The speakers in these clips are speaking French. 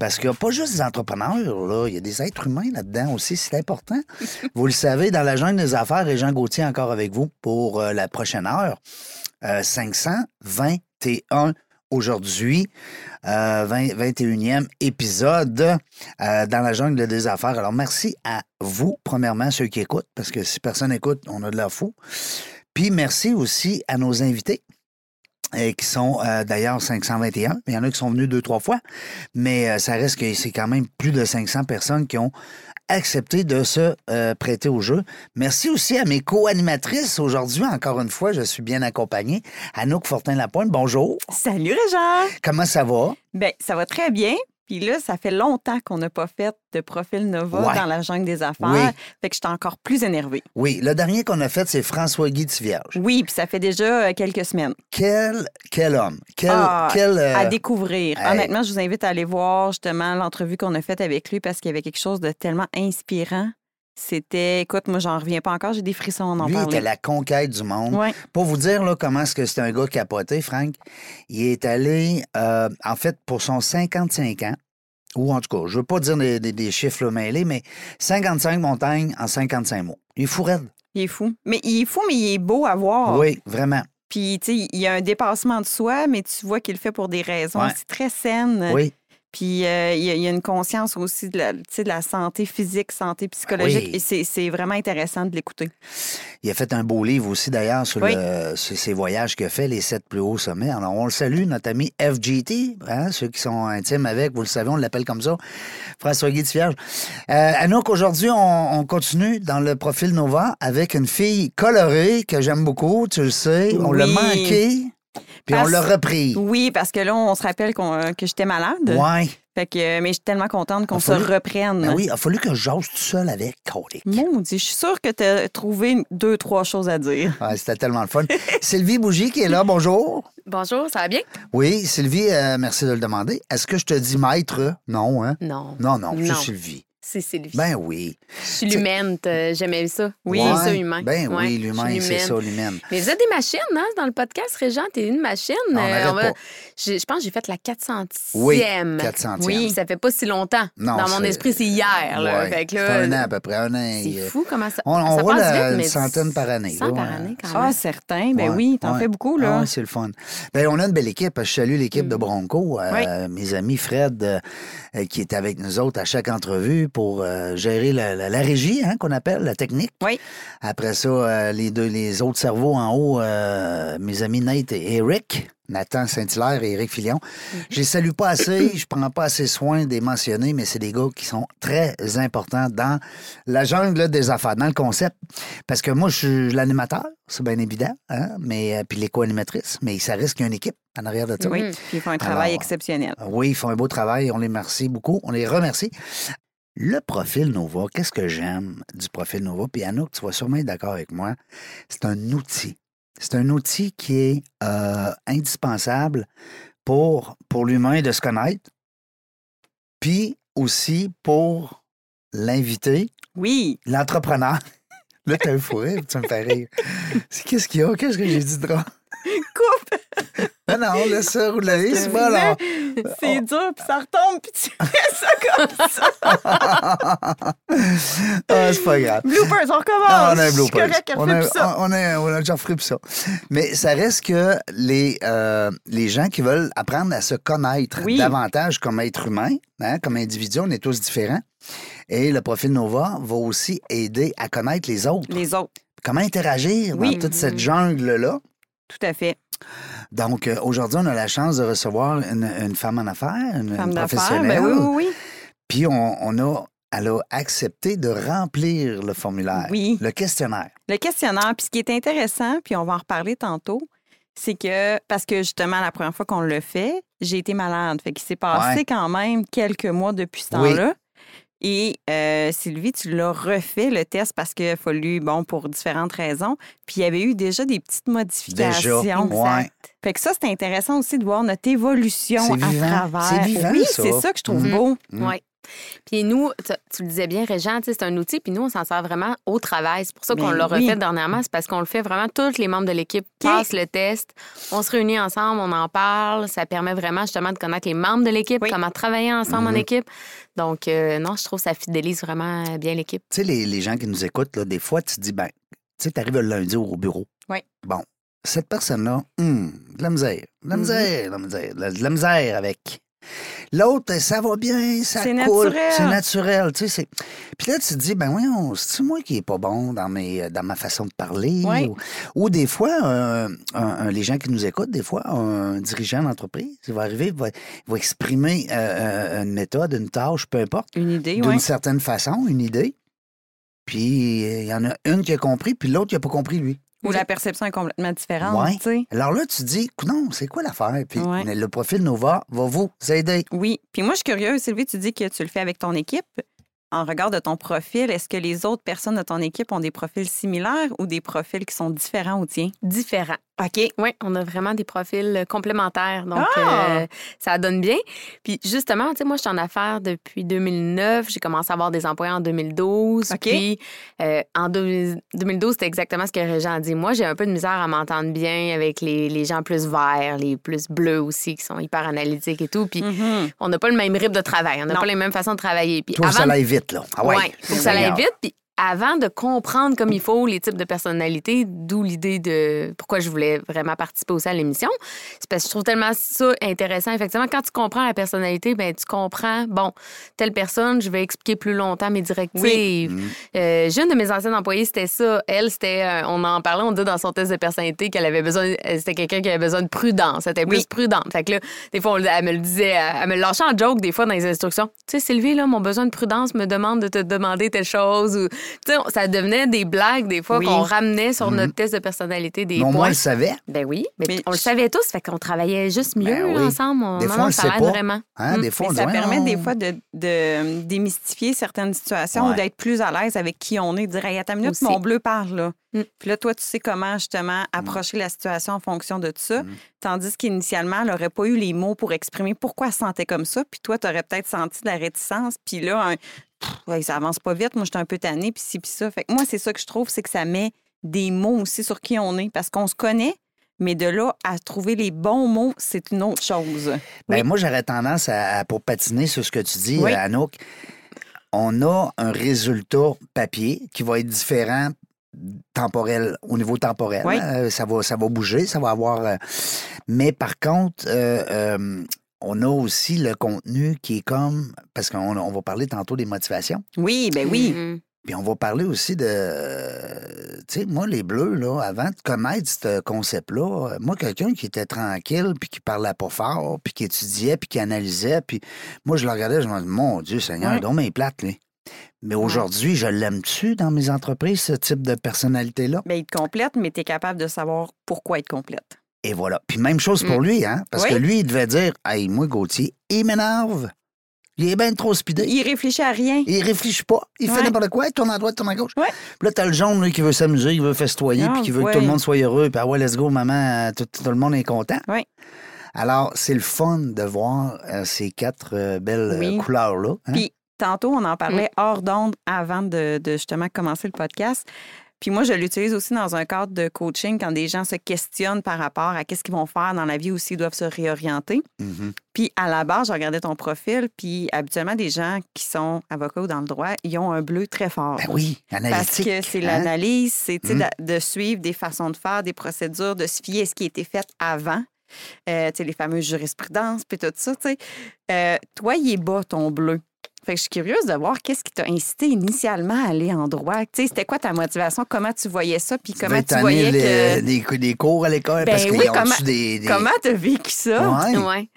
Parce qu'il n'y a pas juste des entrepreneurs, là. Il y a des êtres humains là-dedans aussi, c'est important. vous le savez, dans la jungle des affaires, et Jean Gauthier encore avec vous pour euh, la prochaine heure. Euh, 521 aujourd'hui, euh, 20, 21e épisode euh, dans la jungle des affaires. Alors, merci à vous, premièrement, ceux qui écoutent, parce que si personne écoute, on a de la fou. Puis, merci aussi à nos invités. Euh, qui sont euh, d'ailleurs 521. Il y en a qui sont venus deux, trois fois, mais euh, ça reste que c'est quand même plus de 500 personnes qui ont accepté de se euh, prêter au jeu. Merci aussi à mes co-animatrices. Aujourd'hui, encore une fois, je suis bien accompagné. Anouk Fortin-Lapointe, bonjour. Salut Réjean! Comment ça va? Ben, ça va très bien. Puis là, ça fait longtemps qu'on n'a pas fait de profil Nova Ouais. dans la jungle des affaires. Oui. Fait que j'étais encore plus énervée. Oui, le dernier qu'on a fait, c'est François-Guy Tivierge. Oui, puis ça fait déjà euh, quelques semaines. Quel, quel homme. Quel, Ah, quel, euh, À découvrir. hey. Honnêtement, je vous invite à aller voir justement l'entrevue qu'on a faite avec lui parce qu'il y avait quelque chose de tellement inspirant. C'était, écoute, moi, j'en reviens pas encore, j'ai des frissons en en lui, il parler. était la conquête du monde. Ouais. Pour vous dire là, comment est-ce que c'est un gars capoté, Frank, il est allé, euh, en fait, pour son 55 ans, ou en tout cas, je veux pas dire des, des- des chiffres là, mêlés, mais 55 montagnes en 55 mots. Il est fou raide. Il est fou. Mais il est fou, mais il est beau à voir. Oui, vraiment. Puis, tu sais, il y a un dépassement de soi, mais tu vois qu'il le fait pour des raisons Ouais. aussi très saines. Oui. Puis euh, il y, a- il y a une conscience aussi de la, de la santé physique, santé psychologique. oui. Et c'est- vraiment intéressant de l'écouter. Il a fait un beau livre aussi, d'ailleurs, sur, Oui. le- sur ses voyages qu'il a fait, les sept plus hauts sommets. Alors, on le salue, notre ami FGT, hein, ceux qui sont intimes avec, vous le savez, on l'appelle comme ça, François-Guy Tivierge. Euh, Anouk, aujourd'hui, on, on continue dans le profil Nova avec une fille colorée que j'aime beaucoup, tu le sais. On l'a manqué, puis on l'a repris. Oui, parce que là, on se rappelle qu'on- euh, que j'étais malade. Ouais. Fait que, euh, mais je suis tellement contente qu'on se fallu- reprenne. Ben oui, il a fallu que j'ose tout seul avec. Colique. Maudit, je suis sûre que tu as trouvé deux, trois choses à dire. Ouais, C'était tellement le fun. Sylvie Bougie qui est là, bonjour. Bonjour, ça va bien? Oui, Sylvie, euh, merci de le demander. Est-ce que je te dis maître? Non, hein? Non. Non, non, Non. c'est Sylvie. C'est Sylvie. Ben oui. je suis l'humaine, j'aimais ça? Oui, Ouais, ça, humain. Ben Ouais, oui, l'humain, c'est ça, l'humaine. Mais vous êtes des machines, hein? Dans le podcast, Régent, t'es une machine. Non, on Euh, pas. Je, je pense que j'ai fait la 400e. Oui, 400e. Oui, ça fait pas si longtemps. Non, Dans mon esprit, c'est hier. Là. Ouais, Fait que ça là, fait un an à peu près, un an. C'est et- fou comment ça, On, on ça roule passe à vite, une mais centaine par année. 100 là, par ouais. année, quand Ah, même. certain. Ben Ouais, oui, t'en ouais. fais beaucoup, Ah là. ouais, c'est le fun. Ben, on a une belle équipe. Je salue l'équipe de Bronco. euh, Mes amis Fred, euh, euh, qui est avec nous autres à chaque entrevue pour euh, gérer la, la- la régie, hein, qu'on appelle, la technique. Oui. Après ça, euh, les deux, les autres cerveaux en haut, euh, mes amis Nate et Eric. Nathan Saint-Hilaire et Éric Filion. Je les salue pas assez, je prends pas assez soin de les mentionner, mais c'est des gars qui sont très importants dans la jungle des affaires, dans le concept. Parce que moi, je suis l'animateur, c'est bien évident, hein, mais puis les co-animatrices, mais ça reste qu'il y a une équipe en arrière de ça. Oui, puis ils font un travail Alors, exceptionnel. Oui, ils font un beau travail. On les remercie beaucoup. On les remercie. Le profil Nova, qu'est-ce que j'aime du profil Nova? Puis Anouk, tu vas sûrement être d'accord avec moi. C'est un outil. C'est un outil qui est euh, indispensable pour, pour l'humain de se connaître, puis aussi pour l'invité, Oui. l'entrepreneur. Là, t'as un fou rire, tu me fais rire. Qu'est-ce qu'il y a? Qu'est-ce que j'ai dit de drôle? Coupe! Non, non, laisse ça rouler. C'est bon, alors. C'est dur, puis ça retombe, puis tu fais ça comme ça. ah, c'est pas grave. Bloopers, on recommence. Non, on a un correct, on, a, ça. on, a, on a déjà ça. Mais ça reste que les, euh, les gens qui veulent apprendre à se connaître Oui. davantage comme être humain, hein, comme individu, on est tous différents. Et le profil Nova va aussi aider à connaître les autres. Les autres, Comment interagir Oui. dans toute cette jungle-là. tout à fait. Donc, euh, aujourd'hui, on a la chance de recevoir une, une femme en affaires, une, Femme une professionnelle. ben oui, oui, oui. Puis, on, on a, elle a accepté de remplir le formulaire, Oui. le questionnaire. Le questionnaire, puis ce qui est intéressant, puis on va en reparler tantôt, c'est que, parce que justement, la première fois qu'on le fait, j'ai été malade. Fait qu'il s'est passé Ouais. quand même quelques mois depuis ce Oui. Et euh, Sylvie, tu l'as refait le test parce qu'il a fallu, bon, pour différentes raisons. Puis il y avait eu déjà des petites modifications. Déjà, ouais. Fait que ça, c'est intéressant aussi de voir notre évolution à travers. C'est vivant, oui, ça. c'est ça que je trouve Mhm. beau. Oui. Puis nous, tu, le disais bien, Régent, c'est un outil, puis nous, on s'en sert vraiment au travail. C'est pour ça qu'on Ben l'a oui. refait dernièrement. C'est parce qu'on le fait vraiment, tous les membres de l'équipe passent le test. On se réunit ensemble, on en parle. Ça permet vraiment justement de connaître les membres de l'équipe, Oui. comment travailler ensemble Mhm. en équipe. Donc, euh, non, je trouve que ça fidélise vraiment bien l'équipe. Tu sais, les, les gens qui nous écoutent, là, des fois, tu te dis, ben, tu sais, tu arrives le lundi au bureau. Oui. Bon, cette personne-là, hum, de la misère, de la Mhm. misère, de la misère, la, de la misère avec. L'autre, ça va bien, ça C'est coule. naturel. C'est naturel, tu sais. Puis là, tu te dis, ben voyons, c'est moi qui est pas bon dans, mes, dans ma façon de parler? Oui. Ou, ou des fois, euh, un- un- les gens qui nous écoutent, des fois, un dirigeant d'entreprise, il va arriver, il va, il va exprimer euh, euh, une méthode, une tâche, peu importe Une idée, d'une oui. certaine façon, une idée. Puis euh, il y en a une qui a compris, puis l'autre qui n'a pas compris, lui. Où la perception est complètement différente, Ouais. tu sais. Alors là, tu te dis, non, c'est quoi l'affaire? Puis Ouais. le profil Nova va vous aider. Oui. Puis moi, je suis curieuse, Sylvie, tu dis que tu le fais avec ton équipe. En regard de ton profil, est-ce que les autres personnes de ton équipe ont des profils similaires ou des profils qui sont différents au tien? Différent. OK. Oui, on a vraiment des profils euh, complémentaires. Donc, Ah! euh, ça donne bien. Puis, justement, tu sais, moi, je suis en affaires depuis 2009. J'ai commencé à avoir des employés en 2012. OK. Puis, euh, en 2000 2012, c'était exactement ce que Régent a dit. Moi, j'ai un peu de misère à m'entendre bien avec les, les gens plus verts, les plus bleus aussi, qui sont hyper analytiques et tout. Puis, Mhm. on n'a pas le même rythme de travail. On n'a pas les mêmes façons de travailler. Puis, Toi, avant ça aille vite, là. Ah ouais. Faut que ça aille vite. Puis avant de comprendre comme il faut les types de personnalités, d'où l'idée de pourquoi je voulais vraiment participer aussi à l'émission, c'est parce que je trouve tellement ça intéressant. Effectivement, quand tu comprends la personnalité, ben tu comprends, bon, telle personne, je vais expliquer plus longtemps mes directives. Mm. Euh, j'ai une de mes anciennes employées, c'était ça. Elle, c'était, euh, on en parlait, on dit dans son test de personnalité qu'elle avait besoin, euh, c'était quelqu'un qui avait besoin de prudence. Elle était plus Oui. prudente. Fait que là, des fois, on- elle me le disait, elle me le lâchait en joke des fois dans les instructions. Tu sais, Sylvie, là, mon besoin de prudence me demande de te demander telle chose. Ou, ça devenait des blagues des fois Oui. qu'on ramenait sur notre test de personnalité des Mais au moins, points. elle savait. Ben oui, mais, Mais on le savait tous, fait qu'on travaillait juste mieux Ben oui. ensemble. On, Des non, fois, non, on le sait pas. vraiment. Hein? Mm. Des fois, Mais on ça dit, permet des non. fois de, de démystifier certaines situations Ouais. ou d'être plus à l'aise avec qui on est, de dire Hey, attends une minute, Aussi. mon bleu parle là. Mm. Puis là, toi, tu sais comment justement approcher la situation en fonction de ça. Mm. Tandis qu'initialement, elle n'aurait pas eu les mots pour exprimer pourquoi elle se sentait comme ça. Puis toi, tu aurais peut-être senti de la réticence. Puis là, un, Pff, ça avance pas vite. Moi, j'étais un peu tannée, puis ci, puis ça. Fait que moi, c'est ça que je trouve, c'est que ça met des mots aussi sur qui on est. Parce qu'on se connaît, mais de là à trouver les bons mots, c'est une autre chose. Ben, Oui. Moi, j'aurais tendance à, à- pour patiner sur ce que tu dis, Oui. euh, Anouk. On a un résultat papier qui va être différent temporel, au niveau temporel. Oui. Euh, ça, va, ça va bouger, ça va avoir. euh, Mais par contre, euh, on a aussi le contenu qui est comme. Parce qu'on on va parler tantôt des motivations. Oui, ben oui. Mhm. Puis on va parler aussi de. Tu sais, moi, les bleus, là, avant de connaître ce concept-là, moi, quelqu'un qui était tranquille, puis qui parlait pas fort, puis qui étudiait, puis qui analysait, puis moi, je le regardais, je me disais, mon Dieu Seigneur, Ouais. donc mes plates, là. Mais aujourd'hui, je l'aime-tu dans mes entreprises, ce type de personnalité-là? Ben, il te complète, mais tu es capable de savoir pourquoi il te complète. Et voilà. Puis même chose pour Mm. lui, hein? Parce Oui. que lui, il devait dire, hey, moi, Gauthier, il m'énerve. Il est bien trop speedé. Il réfléchit à rien. Il réfléchit pas. Il fait n'importe quoi. Il tourne à droite, tourne à gauche. Ouais. Puis là, t'as le jaune là, qui veut s'amuser, qui veut festoyer, Ah, puis qui veut que tout le monde soit heureux. Puis ah ouais, let's go, maman, tout, tout le monde est content. Ouais. Alors, c'est le fun de voir euh, ces quatre euh, belles euh, Oui. couleurs-là. hein. Puis tantôt, on en parlait hors d'onde avant de, de justement commencer le podcast. Puis moi, je l'utilise aussi dans un cadre de coaching quand des gens se questionnent par rapport à qu'est-ce qu'ils vont faire dans la vie ou s'ils doivent se réorienter. Mhm. Puis à la base, je regardais ton profil, puis habituellement, des gens qui sont avocats ou dans le droit, ils ont un bleu très fort. Ben oui, Parce analytique. que c'est hein? l'analyse, c'est Mm. de, de suivre des façons de faire, des procédures, de se fier à ce qui a été fait avant. Euh, tu sais, les fameuses jurisprudences, puis tout ça. tu sais. Euh, toi, il est bas, ton bleu. Fait que je suis curieuse de voir qu'est-ce qui t'a incité initialement à aller en droit. Tu sais, c'était quoi ta motivation? Comment tu voyais ça? Puis comment tu voyais les, que... des, des cours à l'école? Ben parce oui, comment- des, des... Comment t'as vécu ça? Ouais. Ouais.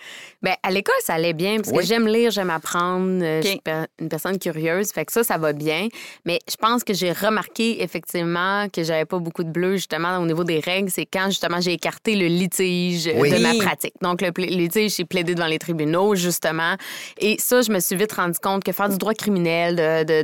Ben, à l'école, ça allait bien parce Oui. que j'aime lire, j'aime apprendre. euh. Je suis une personne curieuse. Fait que ça, ça va bien. Mais je pense que j'ai remarqué effectivement que j'avais pas beaucoup de bleu justement au niveau des règles. C'est quand justement j'ai écarté le litige Oui. de ma pratique. Donc, le litige, j'ai plaidé devant les tribunaux justement. Et ça, je me suis vite rendu compte que faire du droit criminel,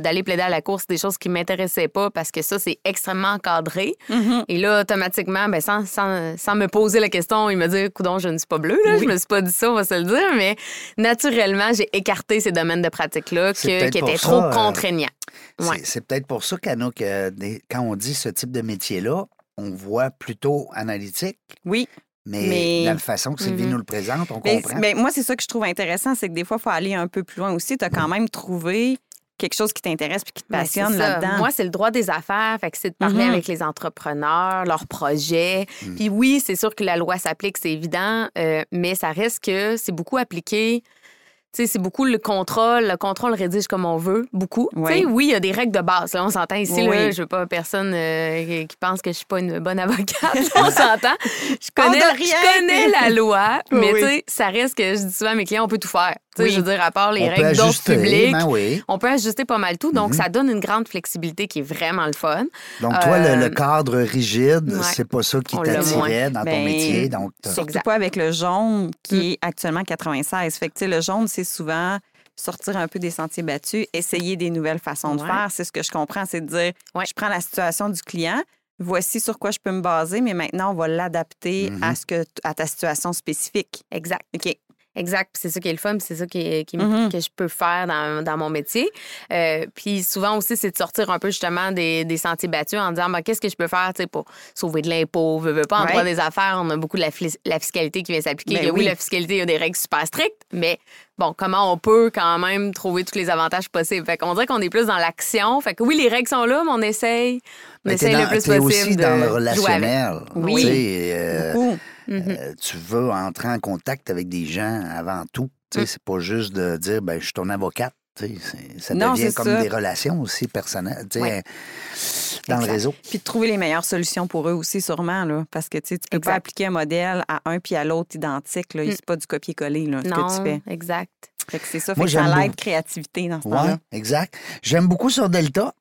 d'aller plaider à la cour, c'est des choses qui m'intéressaient pas parce que ça, c'est extrêmement encadré. Mhm. Et là, automatiquement, ben, sans, sans, sans me poser la question, il me dit Coudon, je ne suis pas bleu. Là. Je me suis pas dit ça, on va se le dire. Mais naturellement, j'ai écarté ces domaines de pratique-là qui étaient ça, trop euh, contraignants. C'est- Ouais. C'est peut-être pour ça, Cano, que des- quand on dit ce type de métier-là, on voit plutôt analytique, Oui. Mais, Mais- dans la façon que Sylvie Mhm. nous le présente, on Mais, comprend. mais moi, c'est ça que je trouve intéressant, c'est que des fois, il faut aller un peu plus loin aussi. Tu as quand même trouvé quelque chose qui t'intéresse puis qui te Ben, passionne là-dedans. Moi, c'est le droit des affaires. Fait que c'est de parler Mhm. avec les entrepreneurs, leurs projets. Mm. Puis oui, c'est sûr que la loi s'applique, c'est évident, euh, mais ça reste que c'est beaucoup appliqué. C'est beaucoup le contrôle. Le contrôle rédige comme on veut, beaucoup. Oui. oui, il y a des règles de base. Là, on s'entend ici. Oui. Là, je veux pas personne euh, qui- pense que je suis pas une bonne avocate. on s'entend. Je connais, je connais la loi, mais Oui. tu sais, ça reste que je dis souvent à mes clients, on peut tout faire. Oui. Je veux dire, à part les on peut règles d'ordre ajuster, public. ben oui. On peut ajuster pas mal tout, donc Mhm. ça donne une grande flexibilité qui est vraiment le fun. Donc, toi, le, le Euh, cadre rigide, ouais. c'est pas ça qui t'attirait dans ton Ben, métier. Donc, Surtout Exact. pas avec le jaune qui Mm. est actuellement 96. Fait que, tu sais, le jaune, c'est souvent sortir un peu des sentiers battus, essayer des nouvelles façons de faire. C'est ce que je comprends, c'est de dire, Ouais. je prends la situation du client, voici sur quoi je peux me baser, mais maintenant, on va l'adapter Mhm. à, ce que, à ta situation spécifique. Exact. OK. Exact. C'est ça qui est le fun, c'est ça qui, qui- Mhm. que je peux faire dans, dans mon métier. Euh, puis souvent aussi, c'est de sortir un peu justement des, des sentiers battus en disant ben, qu'est-ce que je peux faire pour sauver de l'impôt, veux, veux pas. En Ouais. droit des affaires, on a beaucoup de la, la fiscalité qui vient s'appliquer. Ben oui, oui. la fiscalité, il y a des règles super strictes, mais bon, comment on peut quand même trouver tous les avantages possibles? Fait qu'on dirait qu'on est plus dans l'action. Fait que oui, les règles sont là, mais on essaye. On Mais essaye dans- le plus possible. aussi de dans le jouer avec. relationnel. Oui. Tu sais, euh, Beaucoup. Euh, tu veux entrer en contact avec des gens avant tout. Tu sais, Mm. C'est pas juste de dire, ben, je suis ton avocate. Tu sais, c'est- Ça Non, devient comme ça. des relations aussi personnelles, tu sais, Ouais. dans le réseau. Puis de trouver les meilleures solutions pour eux aussi, sûrement, là. Parce que, tu peux pas appliquer un modèle à un puis à l'autre identique, là. Mm. C'est pas du copier-coller, là, ce Non, que tu fais. exact. Fait que c'est ça. Moi, Fait que ça l'aide beaucoup. créativité dans ce Oui, temps-là. exact. J'aime beaucoup sur Delta.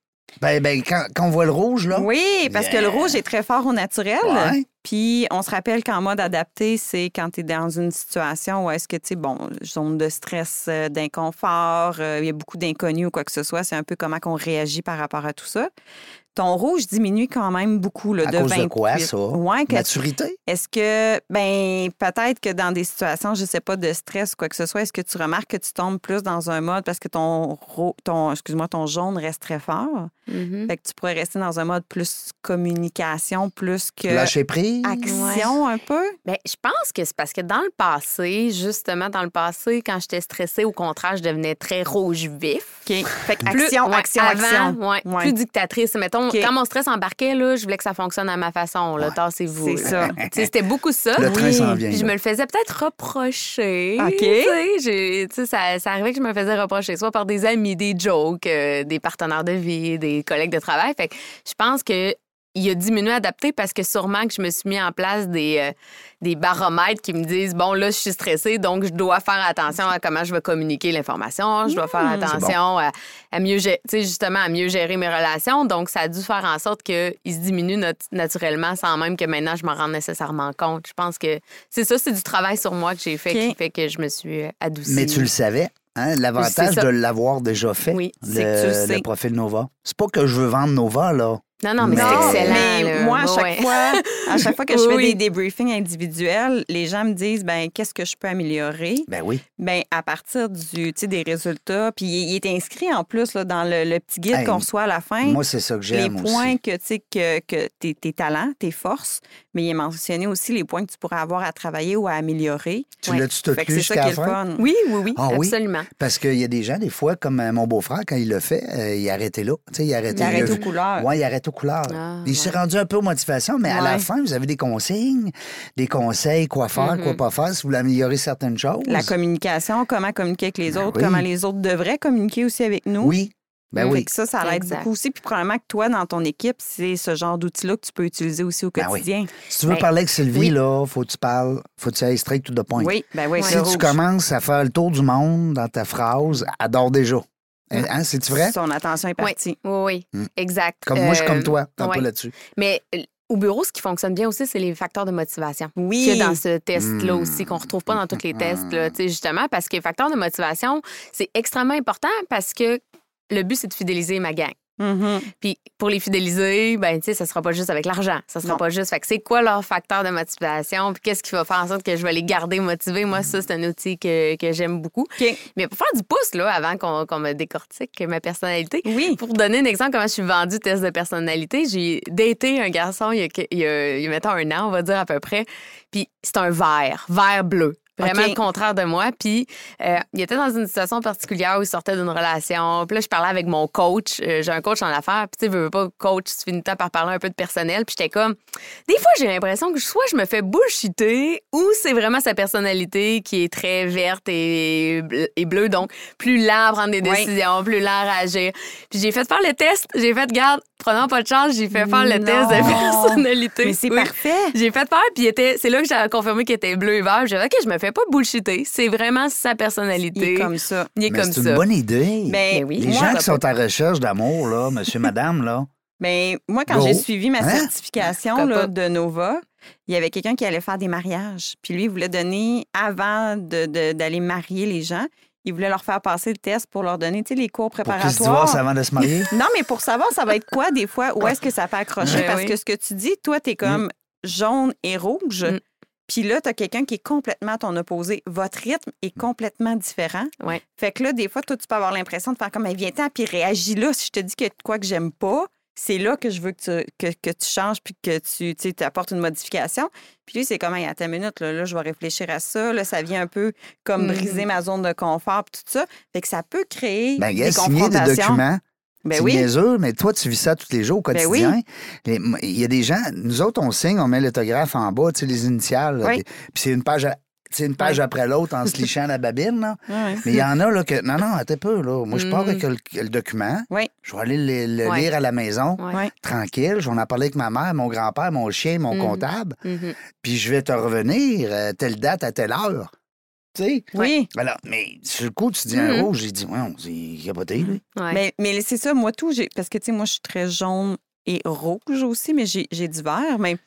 Ben, ben quand, quand on voit le rouge, là. Oui, parce que le rouge est très fort au naturel. Ouais. Puis on se rappelle qu'en mode adapté, c'est quand tu es dans une situation où est-ce que, tu sais, bon, zone de stress, euh, d'inconfort, euh, il y a beaucoup d'inconnus ou quoi que ce soit. C'est un peu comment qu'on réagit par rapport à tout ça. Ton rouge diminue quand même beaucoup, là, À de cause 28. de quoi, ça? Ouais, que- Maturité? est-ce que, ben, peut-être que dans des situations, je sais pas, de stress ou quoi que ce soit, est-ce que tu remarques que tu tombes plus dans un mode parce que ton, ton excuse-moi, ton jaune reste très fort? Mhm. Fait que tu pourrais rester dans un mode plus communication, plus que Lâcher prise? action un peu? Ben, je pense que c'est parce que dans le passé, justement, dans le passé, quand j'étais stressée, au contraire, je devenais très rouge vif. OK. Fait que Plus- action, ouais, action, avant, action. ouais, Ouais. Plus dictatrice. Mettons, quand mon stress embarquait, là, je voulais que ça fonctionne à ma façon. Là, Ouais. tassez-vous. C'est ça. C'était beaucoup ça. Le train s'en vient. Puis je me le faisais peut-être reprocher. OK. Tu sais, j'ai- tu sais, ça, ça arrivait que je me faisais reprocher, soit par des amis, des jokes, euh, des partenaires de vie, des collègues de travail. Fait que je pense que il a diminué adapté parce que sûrement que je me suis mis en place des, euh, des baromètres qui me disent bon là je suis stressée donc je dois faire attention à comment je vais communiquer l'information. Je dois faire Mmh, attention à, à mieux gé- tu sais, justement à mieux gérer mes relations. Donc ça a dû faire en sorte qu'il se diminue nat- naturellement sans même que maintenant je m'en rende nécessairement compte. Je pense que c'est ça c'est du travail sur moi que j'ai fait qui fait que je me suis euh, adoucie. Mais tu le savais? Hein? L'avantage de l'avoir déjà fait, Oui, le, que tu le sais. le profil Nova. C'est pas que je veux vendre Nova, là. Non non mais c'est excellent mais là. moi, à chaque, Ouais. fois, à chaque fois que je fais Oui. des débriefings individuels, les gens me disent ben qu'est-ce que je peux améliorer? Ben oui. ben à partir du tu sais, des résultats puis il il est inscrit en plus là, dans le, le petit guide Hey, qu'on reçoit à la fin Moi, c'est ça que les j'aime points aussi. que tu sais que, que tes, tes talents tes forces mais il est mentionné aussi les points que tu pourrais avoir à travailler ou à améliorer Tu Ouais. l'as-tu tout jusqu'à la le fin? fun oui oui oui Ah oui? absolument Parce qu'il y a des gens, des fois, comme euh, mon beau-frère, quand il l'a fait, euh, il a arrêté là. Tu sais, il a arrêté. il arrête aux couleurs Oui, il arrête aux couleurs. Ah, il s'est ouais. rendu un peu aux motivations, mais à la fin, vous avez des consignes, des conseils, quoi faire, Mhm. quoi pas faire, si vous voulez améliorer certaines choses. la communication comment communiquer avec les Ben autres oui. comment les autres devraient communiquer aussi avec nous Oui. Ben oui. ça, ça l'aide beaucoup aussi. Puis probablement que toi, dans ton équipe, c'est ce genre d'outil-là que tu peux utiliser aussi au Ben oui. quotidien. Si tu veux Ben, parler avec Sylvie, oui. là, faut que tu parles, faut que tu ailles straight to the point. Oui, ben oui, Si tu rouge. commences à faire le tour du monde dans ta phrase, adore déjà. Hein, hein, c'est-tu vrai? Son attention est Oui, partie. oui, oui, Mm. exact. Comme moi, je suis comme Euh, toi, tantôt ouais. là-dessus. Mais euh, au bureau, ce qui fonctionne bien aussi, c'est les facteurs de motivation. Oui. Qu'il y a dans ce test-là Mm. aussi, qu'on retrouve pas dans tous les tests, là, justement, parce que les facteurs de motivation, c'est extrêmement important parce que le but, c'est de fidéliser ma gang. Mhm. Puis pour les fidéliser, ben tu sais, ça sera pas juste avec l'argent, ça sera Non. pas juste. Fait que c'est quoi leur facteur de motivation, puis qu'est-ce qui va faire en sorte que je vais les garder motivés? Moi, ça c'est un outil que, que j'aime beaucoup. Mais pour faire du pouce là, avant qu'on qu'on me décortique ma personnalité. Oui. Pour donner un exemple comment je suis vendue test de personnalité, j'ai daté un garçon il y, a, il y a- il y a, mettons un an, on va dire à peu près. Puis c'est un vert, vert bleu. Vraiment le contraire de moi. Puis euh, il était dans une situation particulière où il sortait d'une relation. Puis là, je parlais avec mon coach. Euh, j'ai un coach en affaires. Puis tu sais, veux, veux pas, coach, tu finis par parler un peu de personnel. Puis j'étais comme, des fois, j'ai l'impression que soit je me fais bullshiter ou c'est vraiment sa personnalité qui est très verte et, et bleue. Donc, plus lent à prendre des Oui. décisions, plus lent à réagir. Puis j'ai fait faire le test. J'ai fait, garde, prenons pas de chance, j'ai fait faire le Non. test de personnalité. Mais c'est Oui. parfait. J'ai fait faire, puis il était- c'est là que j'ai confirmé qu'il était bleu et vert. J'ai dit, OK, je me fais pas bullshiter. C'est vraiment sa Il personnalité. est comme ça. Il est Mais comme c'est ça. une bonne idée. Ben, Mais oui. Les moi, gens qui sont en recherche d'amour, là, monsieur, madame, là, Ben, moi, quand j'ai suivi ma Hein? certification là, de Nova, il y avait quelqu'un qui allait faire des mariages. Puis lui, il voulait donner, avant de- de- d'aller marier les gens, il voulait leur faire passer le test pour leur donner tu sais, les cours pour préparatoires. divorcent avant de se marier? Non, mais pour savoir, ça va être quoi des fois? Où est-ce que ça peut accrocher? Ouais, Parce oui. que ce que tu dis, toi, tu es comme jaune et rouge. Mm. Puis là, tu as quelqu'un qui est complètement à ton opposé. Votre rythme est complètement différent. Ouais. Fait que là, des fois, toi, tu peux avoir l'impression de faire comme, viens-t'en, puis réagis là. Si je te dis que quoi que j'aime pas, c'est là que je veux que tu, que, que tu changes puis que tu tu sais, t'apportes une modification. Puis lui, c'est comme, hey, à ta minute, là, là, je vais réfléchir à ça. Là, ça vient un peu comme Mhm. briser ma zone de confort puis tout ça. Fait que ça peut créer Ben, des signer des confrontations. documents. Ben c'est oui. niaiseux, mais toi, tu vis ça tous les jours au Ben quotidien. Il y a des gens, nous autres, on signe, on met l'autographe en bas, tu sais, les initiales. Oui. Puis puis c'est une page, à- c'est une page après l'autre en se lichant la babine. Là. Ouais. Mais il y en a là, que. Non, non, attends peu. Là. Moi, je pars Mhm. avec le, le document. Oui. Je vais aller le, le Ouais. lire à la maison, Ouais. Ouais. tranquille. Je vais en parler avec ma mère, mon grand-père, mon chien, mon Mhm. comptable. Mhm. Puis je vais te revenir euh, telle date à telle heure. Tu sais? Oui. Alors, mais sur le coup, tu dis un Mhm. rouge, j'ai dit, ouais, c'est capoté, lui. Ouais. Mais, mais c'est ça, moi, tout, j'ai- parce que, tu sais, moi, je suis très jaune et rouge aussi, mais j'ai j'ai du vert, mais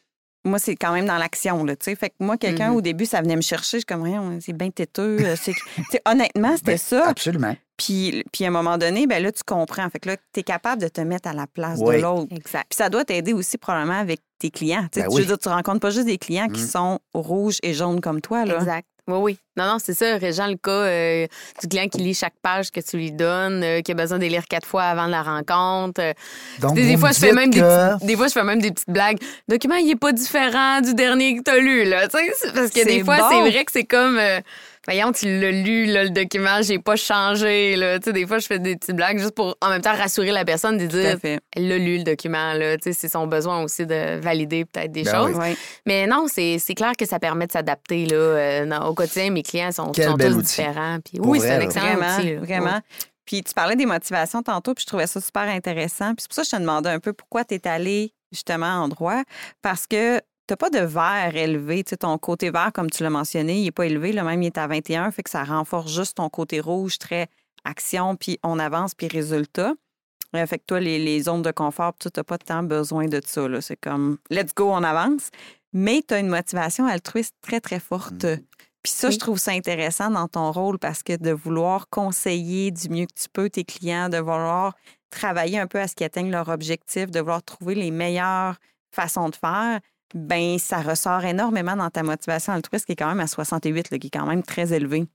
moi, c'est quand même dans l'action, là, tu sais. Fait que moi, quelqu'un, Mhm. au début, ça venait me chercher, je suis comme, rien, c'est bien têteux. euh, honnêtement, c'était Ben, ça. Absolument. Puis, puis à un moment donné, ben là, tu comprends. Fait que là, tu es capable de te mettre à la place Oui. de l'autre. Exact. Puis ça doit t'aider aussi probablement avec tes clients. Tu sais, Ben oui. veux dire, tu rencontres pas juste des clients qui Mhm. sont rouges et jaunes comme toi, là. Exact. Oui, oui. Non, non, c'est ça, Régent, le cas euh, du client qui lit chaque page que tu lui donnes, euh, qui a besoin de les lire quatre fois avant la rencontre. euh, Donc, des, fois, je fais même des, des fois, je fais même des petites blagues. Le document, il est pas différent du dernier que tu as lu, là. Parce que des fois, bon. c'est vrai que c'est comme. Voyons, tu l'as lu, là, le document, j'ai pas changé. Là. Tu sais, des fois, je fais des petites blagues juste pour en même temps rassurer la personne de dire elle l'a lu, le document. Là. Tu sais, C'est son besoin aussi de valider peut-être des Ben choses. oui. Mais non, c'est c'est clair que ça permet de s'adapter. là. Euh, au quotidien, mes clients sont, sont tous outil. différents. Puis, Pour oui, c'est un excellent Vraiment, outil. là. vraiment. Puis tu parlais des motivations tantôt, puis je trouvais ça super intéressant. Puis c'est pour ça que je te demandais un peu pourquoi tu es allé justement en droit. Parce que pas de vert élevé. Tu sais, ton côté vert, comme tu l'as mentionné, il n'est pas élevé. Le même, il est à 21, fait que ça renforce juste ton côté rouge, très action, puis on avance, puis résultat. Euh, fait que toi, les, les zones de confort, tu n'as pas tant besoin de ça. là. C'est comme, let's go, on avance. Mais tu as une motivation altruiste très, très forte. Puis ça, Oui. je trouve ça intéressant dans ton rôle parce que de vouloir conseiller du mieux que tu peux tes clients, de vouloir travailler un peu à ce qu'ils atteignent leur objectif, de vouloir trouver les meilleures façons de faire, ben ça ressort énormément dans ta motivation altruiste qui est quand même à 68, là, qui est quand même très élevée.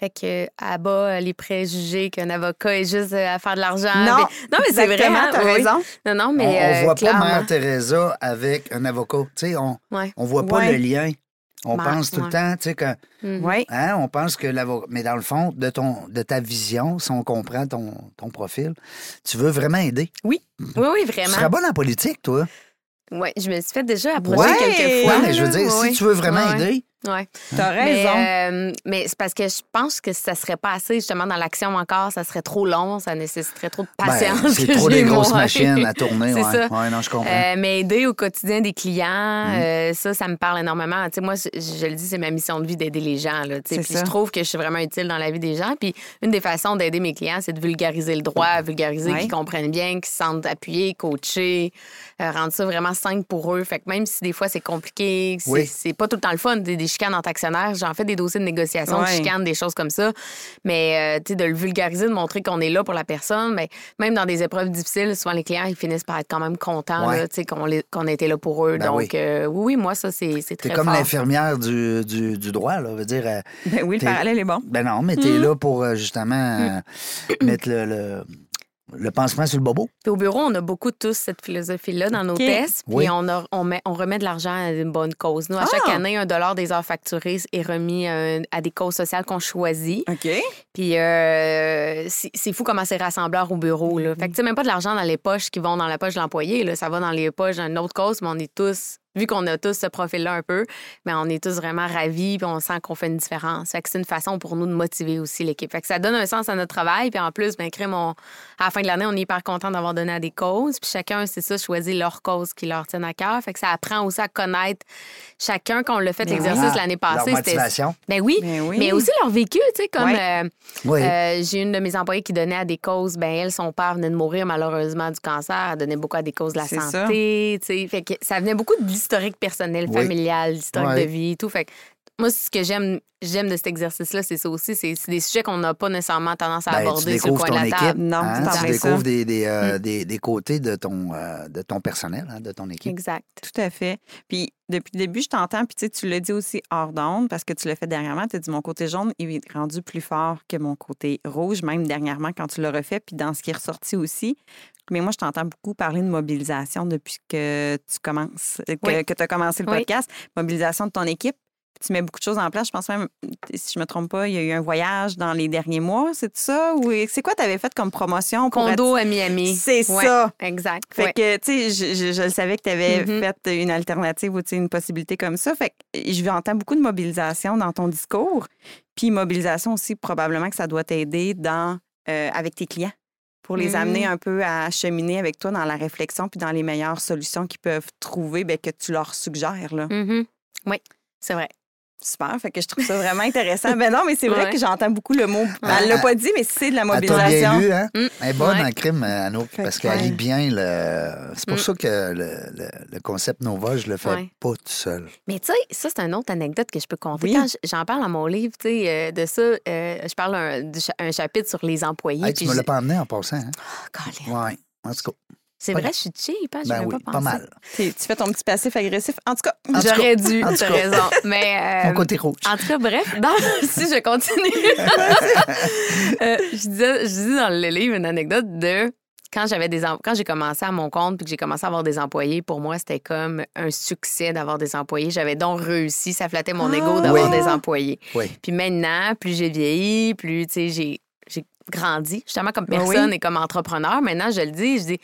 Fait que à bas les préjugés qu'un avocat est juste euh, à faire de l'argent. Non, Mais- non, mais c'est vraiment. t'as oui, oui. raison. Non, non, On, mais. on euh, voit pas. Mère Teresa avec un avocat. Tu sais, on, Ouais. on voit pas Ouais. le lien. On pense tout ouais. le temps, tu sais, que. Oui. hein, on pense que l'avocat. Mais dans le fond, de, ton, de ta vision, si on comprend ton, ton profil, tu veux vraiment aider. Oui, oui, Tu vraiment. serais bonne en politique, toi. Ouais, je me suis fait déjà approcher Ouais. quelques fois. Oui, mais je veux dire, Ouais, si tu veux vraiment ouais, ouais. aider, Ouais. T'as Mais, raison. euh, mais c'est parce que je pense que ça serait pas assez, justement, dans l'action encore. Ça serait trop long, ça nécessiterait trop de Ben, patience. c'est que trop des grosses moi. machines à tourner. C'est ouais. ça. Ouais, non, je comprends. Euh, mais aider au quotidien des clients, Mm. euh, ça, ça me parle énormément. Tu sais, moi, je, je le dis, c'est ma mission de vie d'aider les gens. Là, tu sais. C'est puis ça. je trouve que je suis vraiment utile dans la vie des gens. Puis une des façons d'aider mes clients, c'est de vulgariser le droit, vulgariser Ouais. qu'ils comprennent bien, qu'ils se sentent appuyés, coachés, rendre ça vraiment simple pour eux. Fait que même si des fois c'est compliqué, c'est, Oui. c'est pas tout le temps le fun, des chicanes entre actionnaires, j'en fais des dossiers de négociation, de Ouais. chicanes, des choses comme ça. Mais euh, tu sais, de le vulgariser, de montrer qu'on est là pour la personne, mais même dans des épreuves difficiles, souvent les clients ils finissent par être quand même contents Ouais. tu sais, qu'on, a été là pour eux. Ben Donc oui. euh, oui, oui, moi ça c'est, c'est très T'es comme l'infirmière du, du, du droit, là. Veut dire, euh, Ben oui, le parallèle est bon. ben non, mais Mm. t'es là pour justement euh, mettre le, le, le pansement sur le bobo. Puis au bureau, on a beaucoup tous cette philosophie-là dans nos tests. Puis Oui. on, a- on, met, on remet de l'argent à une bonne cause. Nous, à chaque Ah! année, un dollar des heures facturées est remis euh, à des causes sociales qu'on choisit. OK. Puis euh, c'est fou comment c'est rassembleur au bureau. Là. Fait que tu sais, même pas de l'argent dans les poches qui vont dans la poche de l'employé. Ça va dans les poches d'une autre cause, mais on est tous, vu qu'on a tous ce profil-là un peu, mais on est tous vraiment ravis puis on sent qu'on fait une différence. Fait que c'est une façon pour nous de motiver aussi l'équipe. Fait que ça donne un sens à notre travail. Puis en plus, ben, crème, on- à la fin de l'année, on est hyper content d'avoir donné à des causes. Puis chacun, c'est ça, choisit leur cause qui leur tienne à cœur. Fait que ça apprend aussi à connaître chacun quand on l'a fait Ben l'exercice oui. l'année Leur passée. c'était- motivation. Ben oui, Ben oui. mais aussi leur vécu, tu sais, comme euh, Oui. euh, j'ai une de mes employées qui donnait à des causes, ben elle, son père venait de mourir malheureusement du cancer, elle donnait beaucoup à des causes de la santé, tu sais, fait que ça venait beaucoup de l'historique personnel, Oui. familial, l'historique Ouais. de vie, tout, fait moi ce que j'aime j'aime de cet exercice-là, c'est ça aussi, c'est c'est des sujets qu'on n'a pas nécessairement tendance à Ben, aborder sur le coin de ton la équipe. table. Non, hein, tu découvres des, des, euh, Mm. des, des côtés de ton, euh, de ton personnel, hein, de ton équipe. Exact. Tout à fait. Puis depuis le début, je t'entends, puis tu sais, tu l'as dit aussi hors d'onde, parce que tu l'as fait dernièrement. Tu as dit mon côté jaune il est rendu plus fort que mon côté rouge, même dernièrement quand tu l'as refait, puis dans ce qui est ressorti aussi. Mais moi, je t'entends beaucoup parler de mobilisation depuis que tu commences, que, Oui. tu as commencé le Oui. podcast. Mobilisation de ton équipe. Tu mets beaucoup de choses en place. Je pense même, si je me trompe pas, il y a eu un voyage dans les derniers mois, c'est ça? Ou c'est quoi tu avais fait comme promotion? pour Condo à Miami. C'est Ouais, ça. Exact. Fait ouais. que, tu sais, je, je- je le savais que tu avais Mhm. fait une alternative ou une possibilité comme ça. Fait que je entends beaucoup de mobilisation dans ton discours. Puis mobilisation aussi, probablement que ça doit t'aider dans euh, avec tes clients pour les Mhm. amener un peu à cheminer avec toi dans la réflexion puis dans les meilleures solutions qu'ils peuvent trouver, ben, que tu leur suggères. Là. Mhm. Oui, c'est vrai. Super. Fait que je trouve ça vraiment intéressant. Ben non, mais c'est vrai Ouais. que j'entends beaucoup le mot. Elle l'a pas dit, mais c'est de la Elle mobilisation. lu, hein? Mm. Elle est bonne Ouais. en crime, Anouk, parce que, qu'elle lit bien le. C'est pour Mm. ça que le, le- le concept Nova, je le fais Ouais. pas tout seul. Mais tu sais, ça, c'est une autre anecdote que je peux conter. Oui. Quand j'en parle dans mon livre, tu sais, euh, de ça, euh, je parle un, un chapitre sur les employés. Hey, tu me je- l'as pas emmené en passant, hein? Oh, Colin. Ouais. En tout cas, C'est vrai, je suis cheap, hein? ben oui, pas pas, pensé. mal. Tu tu fais ton petit passif agressif. En tout cas, J'aurais dû, t'as cas. raison. Mais. Mon euh, côté rouge. En tout cas, bref, non, si je continue. Euh, je, disais, je disais dans le livre une anecdote de quand j'avais des quand j'ai commencé à mon compte puis que j'ai commencé à avoir des employés, pour moi, c'était comme un succès d'avoir des employés. J'avais donc réussi, ça flattait mon ego d'avoir Oui. des employés. Oui. Puis maintenant, plus j'ai vieilli, plus tu sais, j'ai j'ai grandi, justement comme oui. personne et comme entrepreneur. Maintenant, je le dis, je dis,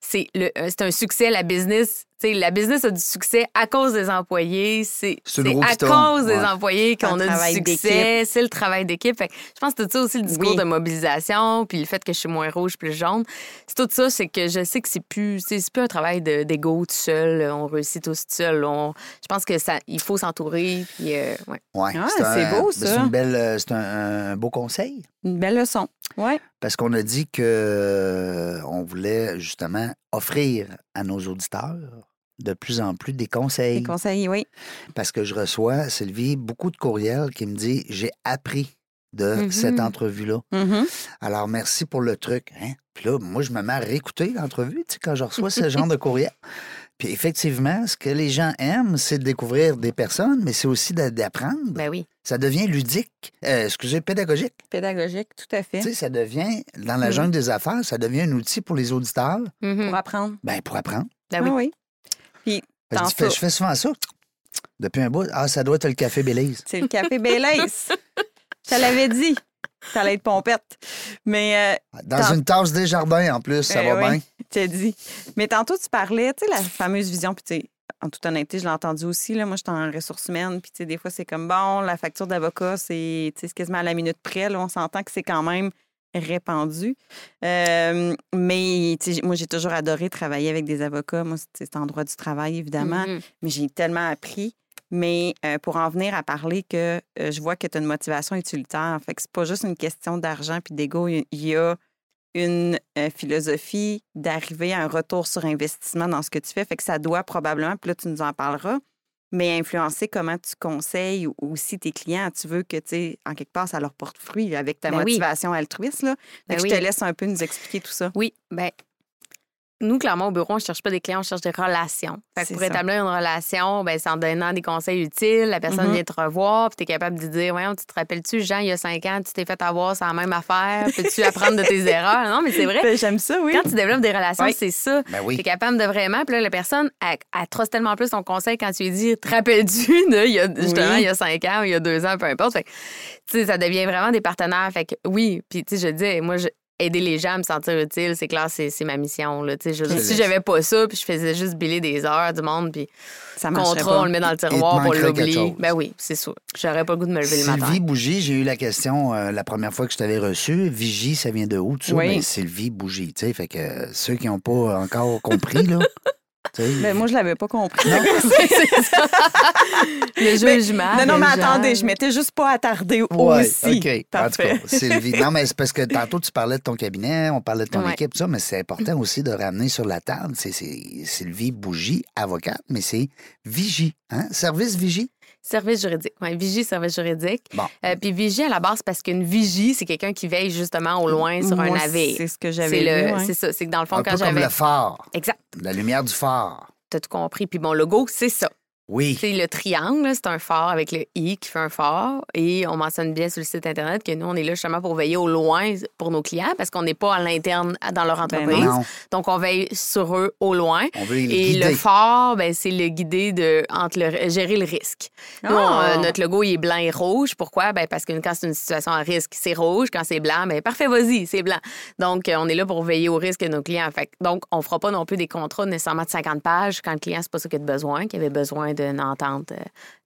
c'est le, euh, c'est un succès la business. Tu sais, la business a du succès à cause des employés. C'est à cause des Ouais. employés qu'on a du succès. C'est le travail d'équipe. Je pense que tout ça aussi, le discours Oui. de mobilisation, puis le fait que je suis moins rouge, plus jaune. C'est tout ça, c'est que je sais que c'est plus, c'est c'est plus un travail de- d'ego tout seul. On réussit tous tout seul. On- je pense que ça, il faut s'entourer. Puis, euh, ouais. Ouais. Ah, c'est beau, C'est ça. euh, c'est un, un beau conseil. une belle leçon. Ouais. Parce qu'on a dit que euh, on voulait justement offrir à nos auditeurs de plus en plus des conseils. Les conseils, oui. Parce que je reçois, Sylvie, beaucoup de courriels qui me disent j'ai appris de cette entrevue-là. Mhm. Alors, merci pour le truc. Hein? Puis là, moi, je me mets à réécouter l'entrevue tu sais, quand je reçois ce genre de courriel. Puis effectivement, ce que les gens aiment, c'est de découvrir des personnes, mais c'est aussi d'a- d'apprendre. Ben oui. Ça devient ludique, euh, excusez, pédagogique. Pédagogique, tout à fait. Tu sais, ça devient, dans la jungle des affaires, ça devient un outil pour les auditeurs, Mhm. Pour apprendre. ben, pour apprendre. Ben oui. Ah oui. Puis, Je, dis, fais- je fais souvent ça. Depuis un bout, ah, ça doit être le café Belize. c'est le café Baileys. Je te l'avais dit. Ça allait être pompette. Mais euh, Dans Tant- une tasse des jardins, en plus, ça Eh va oui. bien. tu as dit. Mais tantôt, tu parlais, tu sais, la fameuse vision, puis tu sais, en toute honnêteté, je l'ai entendu aussi. Là. Moi, je suis en ressources humaines. Puis, tu sais, des fois, c'est comme bon, la facture d'avocat, c'est quasiment à la minute près. Là. On s'entend que c'est quand même répandu. Euh, mais tu sais, moi, j'ai toujours adoré travailler avec des avocats. Moi, c'est- en droit du travail, évidemment. Mhm. Mais j'ai tellement appris. Mais euh, pour en venir à parler que euh, je vois que tu as une motivation utilitaire. Fait que c'est pas juste une question d'argent puis d'ego. Il y a une euh, philosophie d'arriver à un retour sur investissement dans ce que tu fais. Fait que ça doit probablement, puis là, tu nous en parleras, mais influencer comment tu conseilles ou aussi tes clients. Tu veux que, tu sais, en quelque part, ça leur porte fruit avec ta Ben oui. motivation altruiste. Là. Ben oui. je te laisse un peu nous expliquer tout ça. Oui, ben nous, clairement, au bureau, on ne cherche pas des clients, on cherche des relations. Fait que pour ça. établir une relation, ben, c'est en donnant des conseils utiles. La personne Mhm. vient te revoir, puis tu es capable de dire Voyons, tu te rappelles-tu, Jean, il y a cinq ans, tu t'es fait avoir, c'est la même affaire. Peux-tu apprendre de tes erreurs? Non, mais c'est vrai. Ben, J'aime ça, oui. Quand tu développes des relations, Oui. c'est ça. Ben Tu es capable de vraiment. Puis là, la personne, elle, elle trosse tellement plus ton conseil quand tu lui dis Te rappelles-tu, de, il y a, justement, Oui. il y a cinq ans ou il y a deux ans, peu importe. Fait que, ça devient vraiment des partenaires. Fait que oui, puis tu sais, je dis, moi, je- aider les gens à me sentir utile, c'est clair, c'est ma mission. Là, tu je si j'avais pas ça, puis je faisais juste biller des heures du monde, puis ça contrat, pas. on le met dans le tiroir, on l'oublie. Ben oui, c'est sûr. J'aurais pas le goût de me lever le matin. Sylvie Bougie, j'ai eu la question euh, la première fois que je t'avais reçu. Vigie, ça vient de où, ça? Oui. Ben, Sylvie Bougie, tu sais. Fait que euh, ceux qui n'ont pas encore compris, là. tu sais, Ben, moi, je l'avais pas compris. c'est ça. le jugement. non, non, mais attendez, je m'étais juste pas attardée Ouais, aussi. OK. En tout cas, Sylvie. Non, mais c'est parce que tantôt, tu parlais de ton cabinet, on parlait de ton Ouais. équipe, tout ça, mais c'est important aussi de ramener sur la table. C'est c'est Sylvie Bougie, avocate, mais c'est Vigie. Hein? Service Vigie? Service juridique. Oui, vigie, service juridique. Bon. Euh, puis vigie, à la base, parce qu'une vigie, c'est quelqu'un qui veille justement au loin sur un navire. C'est ce que j'avais ouais. c'est ça. C'est que dans le fond, Un quand peu comme j'avais. le phare, Exact. la lumière du phare. T'as tout compris. Puis mon logo, c'est ça. Oui. C'est le triangle, c'est un phare avec le I qui fait un phare. Et on mentionne bien sur le site Internet que nous, on est là justement pour veiller au loin pour nos clients parce qu'on n'est pas à l'interne dans leur Ben entreprise. non. Donc, on veille sur eux au loin. On veut les Et guider. le phare, ben, c'est le guider de entre le, gérer le risque. Nous, on, Ah! euh, notre logo, il est blanc et rouge. Pourquoi? Ben, parce que quand c'est une situation à risque, c'est rouge. Quand c'est blanc, ben, parfait, vas-y, c'est blanc. Donc, euh, on est là pour veiller au risque de nos clients. Fait donc, on fera pas non plus des contrats nécessairement de 50 pages quand le client, c'est pas ça qu'il a de besoin, qu'il avait besoin d'une entente euh,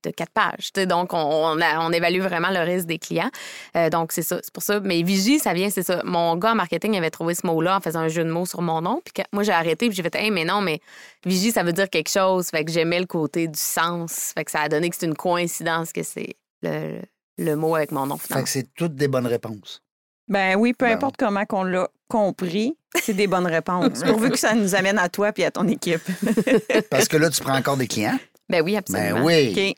de 4 pages. Donc, on, on, a- on évalue vraiment le risque des clients. Euh, donc, c'est ça. C'est pour ça. Mais Vigie, ça vient, c'est ça. Mon gars en marketing avait trouvé ce mot-là en faisant un jeu de mots sur mon nom. Puis quand- moi, j'ai arrêté, puis j'ai fait, hey, mais non, mais Vigie, ça veut dire quelque chose. Fait que j'aimais le côté du sens. Fait que ça a donné que c'est une coïncidence que c'est le, le mot avec mon nom, Fait finalement. que c'est toutes des bonnes réponses. Ben oui, peu Ben importe comment qu'on l'a compris, c'est des bonnes réponses. Pourvu que ça nous amène à toi puis à ton équipe. Parce que là, tu prends encore des clients. Ben oui, absolument. Ben oui.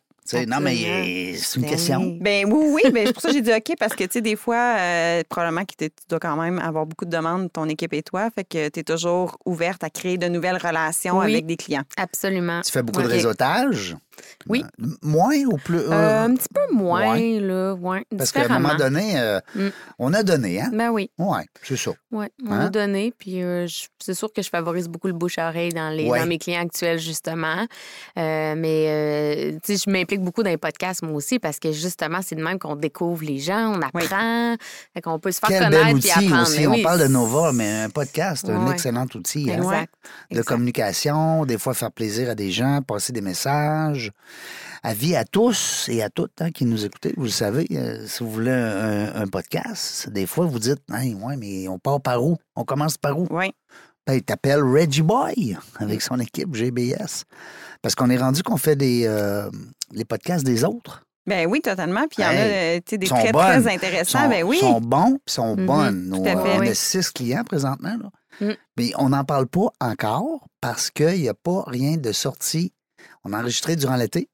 Non, mais c'est une question. oui. Ben oui, oui, ben, c'est pour ça que j'ai dit OK, parce que, tu sais, des fois, euh, probablement que tu dois quand même avoir beaucoup de demandes, ton équipe et toi, fait que tu es toujours ouverte à créer de nouvelles relations Oui. avec des clients. Absolument. Tu fais beaucoup de réseautage? Oui. Euh, moins ou plus? euh, Euh, un petit peu moins, ouais. là. Ouais, parce qu'à un moment donné, euh, Mm. on a donné, hein? Ben oui, Oui, c'est ça. ouais, on Hein? a donné. Puis euh, c'est sûr que je favorise beaucoup le bouche-oreille dans, les, Ouais. dans mes clients actuels, justement. Mais, tu sais, je m'implique beaucoup dans les podcasts, moi aussi, parce que justement, c'est de même qu'on découvre les gens, on apprend, fait qu'on peut se faire Quel connaître bel puis outil apprendre. aussi. Mais On oui, parle de Nova, mais un podcast, un excellent outil. hein? Exact. De communication, des fois faire plaisir à des gens, passer des messages. Avis à tous et à toutes hein, qui nous écoutez. Vous le savez, euh, si vous voulez un, un podcast, des fois vous dites Hey, ouais, mais on part par où? On commence par où? Oui. Ben, il t'appelle Reggie Boy avec son équipe GBS. Parce qu'on est rendu qu'on fait des, euh, les podcasts des autres. Ben oui, totalement. Puis il y en a, Hey, euh, des très, bonnes. très intéressants. sont, ben oui. sont bons puis sont Mhm, bonnes. Nos, fait. on a six clients présentement. Là. Mm. Mais on n'en parle pas encore parce qu'il n'y a pas rien de sorti. On a enregistré durant l'été.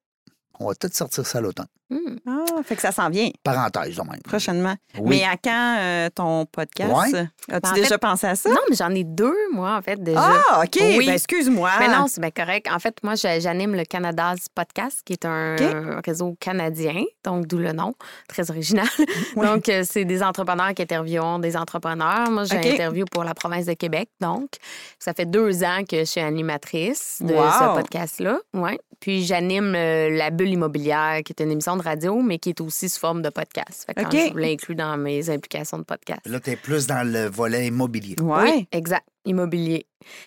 On va tout sortir ça l'automne. Hmm. Ah, fait que ça s'en vient Parenthèse, au même. prochainement. Oui. Mais à quand euh, ton podcast? Ouais. As-tu Ben, en déjà fait, pensé à ça? Non, mais j'en ai deux, moi, en fait, déjà. Ah, OK. Oui. Ben, excuse-moi. Mais non, c'est bien correct. En fait, moi, j'anime le Canada's Podcast, qui est un réseau canadien, donc d'où le nom, très original. Oui. Donc, euh, c'est des entrepreneurs qui interviewent des entrepreneurs. Moi, interview pour la province de Québec, donc. Ça fait deux ans que je suis animatrice de Wow. ce podcast-là. Ouais. Puis, j'anime euh, La Bulle immobilière, qui est une émission de radio, mais qui est aussi sous forme de podcast. Fait que je l'inclus dans mes implications de podcast. Là, tu es plus dans le volet immobilier. Ouais. Oui, exact. immobilier.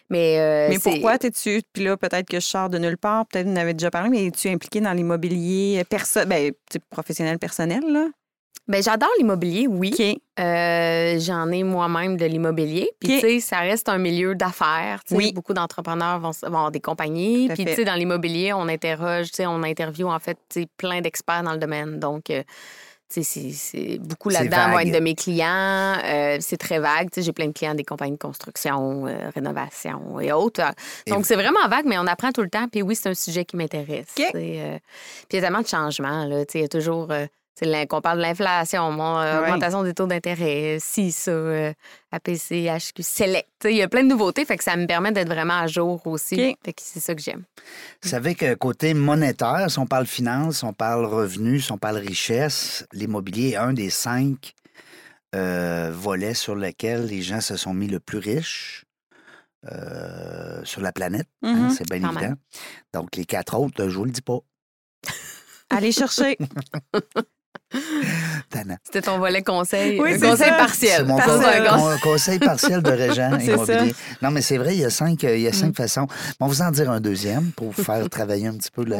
Mais, euh, Mais pourquoi t'es-tu. Puis là, peut-être que je sors de nulle part, peut-être vous en avez déjà parlé, mais es-tu impliqué dans l'immobilier perso... ben, professionnel, personnel, là? Ben, j'adore l'immobilier, oui. Euh, J'en ai moi-même de l'immobilier. Puis, tu sais, ça reste un milieu d'affaires. Oui. Beaucoup d'entrepreneurs vont, vont avoir des compagnies. Puis, tu sais, dans l'immobilier, on interroge, tu sais, on interviewe, en fait, tu sais, plein d'experts dans le domaine. Donc, euh, tu sais, c'est- beaucoup là-dedans vont être de mes clients. Euh, c'est très vague. Tu sais, j'ai plein de clients des compagnies de construction, euh, rénovation et autres. Donc, c'est vraiment vague, mais on apprend tout le temps. Puis oui, c'est un sujet qui m'intéresse. OK. tu sais, euh, puis il y a tellement de changements. Là, tu sais, il y a toujours... l'in- qu'on parle de l'inflation, mon, euh, Ouais. augmentation des taux d'intérêt, si, ça, euh, APC, HQ, Select. Il y a plein de nouveautés, fait que ça me permet d'être vraiment à jour aussi. OK. Fait que c'est ça que j'aime. Vous savez que côté monétaire, si on parle finance, si on parle revenus, si on parle richesse, l'immobilier est un des cinq euh, volets sur lesquels les gens se sont mis le plus riches sur la planète. hein, Mhm. c'est bien Quand évident. même. Donc, les quatre autres, je vous le dis pas. Allez chercher. C'était ton volet conseil. Oui, conseil ça. partiel. C'est mon mon conseil partiel de régent immobilier. Non, mais c'est vrai, il y a cinq, euh, il y a Mm. cinq façons. On va vous en dire un deuxième pour vous faire travailler un petit peu le,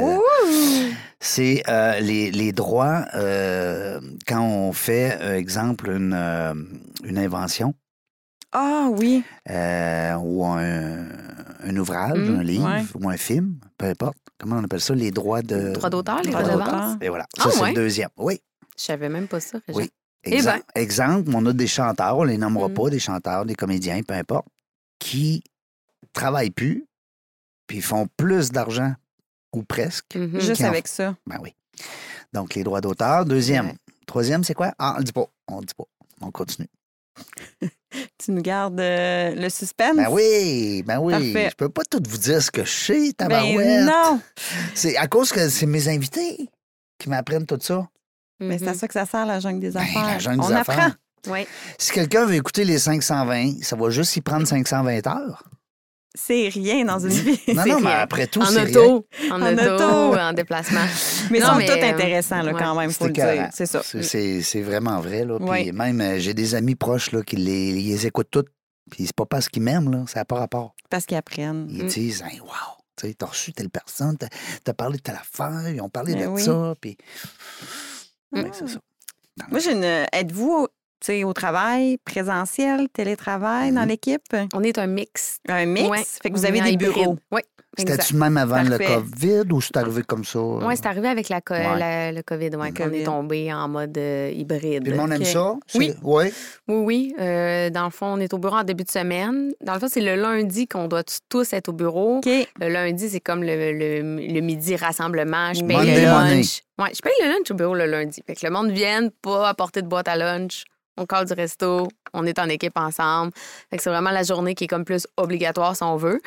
c'est euh, les, les droits euh, quand on fait, euh, exemple, une, une invention Ah oui. euh, ou un, un ouvrage, Mm, un livre ouais. ou un film, peu importe. Comment on appelle ça? Les droits de... Droits d'auteur, les Droits droits de d'auteur. vente? Et voilà. Ah, Ça, c'est ouais? le deuxième. Oui. Je savais même pas ça. Oui. Eh Exemple, ben. exemple, on a des chanteurs, on les nommera Mm. pas, des chanteurs, des comédiens, peu importe, qui travaillent plus, puis font plus d'argent, ou presque. Mhm. Juste en- avec ça. Ben oui. Donc, les droits d'auteur. Deuxième. Ouais. Troisième, c'est quoi? Ah, on le dit pas. On le dit pas. On continue. Tu nous gardes euh, le suspense? Ben oui, ben oui. Parfait. Je peux pas tout vous dire ce que je sais, Ben tabarouette. non! C'est à cause que c'est mes invités qui m'apprennent tout ça. Mais c'est Mhm. à ça que ça sert, la jungle des Ben, affaires. la jungle On des apprend. affaires. Oui. Si quelqu'un veut écouter les 520, ça va juste y prendre 520 heures. C'est rien dans une vie. Non, non, mais rien. après tout, En c'est rien. auto, en, En auto, auto. en déplacement. Mais ils Non, sont mais, tous euh, intéressants, là, ouais. quand même, faut C'est le dire. C'est ça. C'est- vraiment vrai. Là. Puis même, euh, j'ai des amis proches là, qui les, les écoutent toutes. Puis c'est pas parce qu'ils m'aiment, là, ça n'a pas rapport. Parce qu'ils apprennent. Ils Mm. disent, hey, wow, tu sais, t'as reçu telle personne, t'as as parlé de telle affaire, ils ont parlé Ben de oui. ça. Puis... Mm. Ouais, c'est ça. Moi, j'ai une. Êtes-vous tu sais, au travail, présentiel, télétravail dans Mhm. l'équipe? On est un mix. Un mix? Ouais, Fait que vous avez des bureaux. Oui. C'était-tu même avant Parfait. le COVID ou c'est arrivé comme ça? Oui, c'est arrivé avec la co- Ouais. la- le COVID, ouais, qu'on est tombé en mode euh, hybride. Puis le monde aime ça? Oui. Oui. Oui, oui. Euh, dans le fond, on est au bureau en début de semaine. Dans le fond, c'est le lundi qu'on doit tous être au bureau. Le lundi, c'est comme le, le- le midi rassemblement. Je paye Monday le lunch. Ouais, je paye le lunch au bureau le lundi. Fait que le monde vienne pas apporter de boîte à lunch. On colle du resto. On est en équipe ensemble. Fait que c'est vraiment la journée qui est comme plus obligatoire si on veut.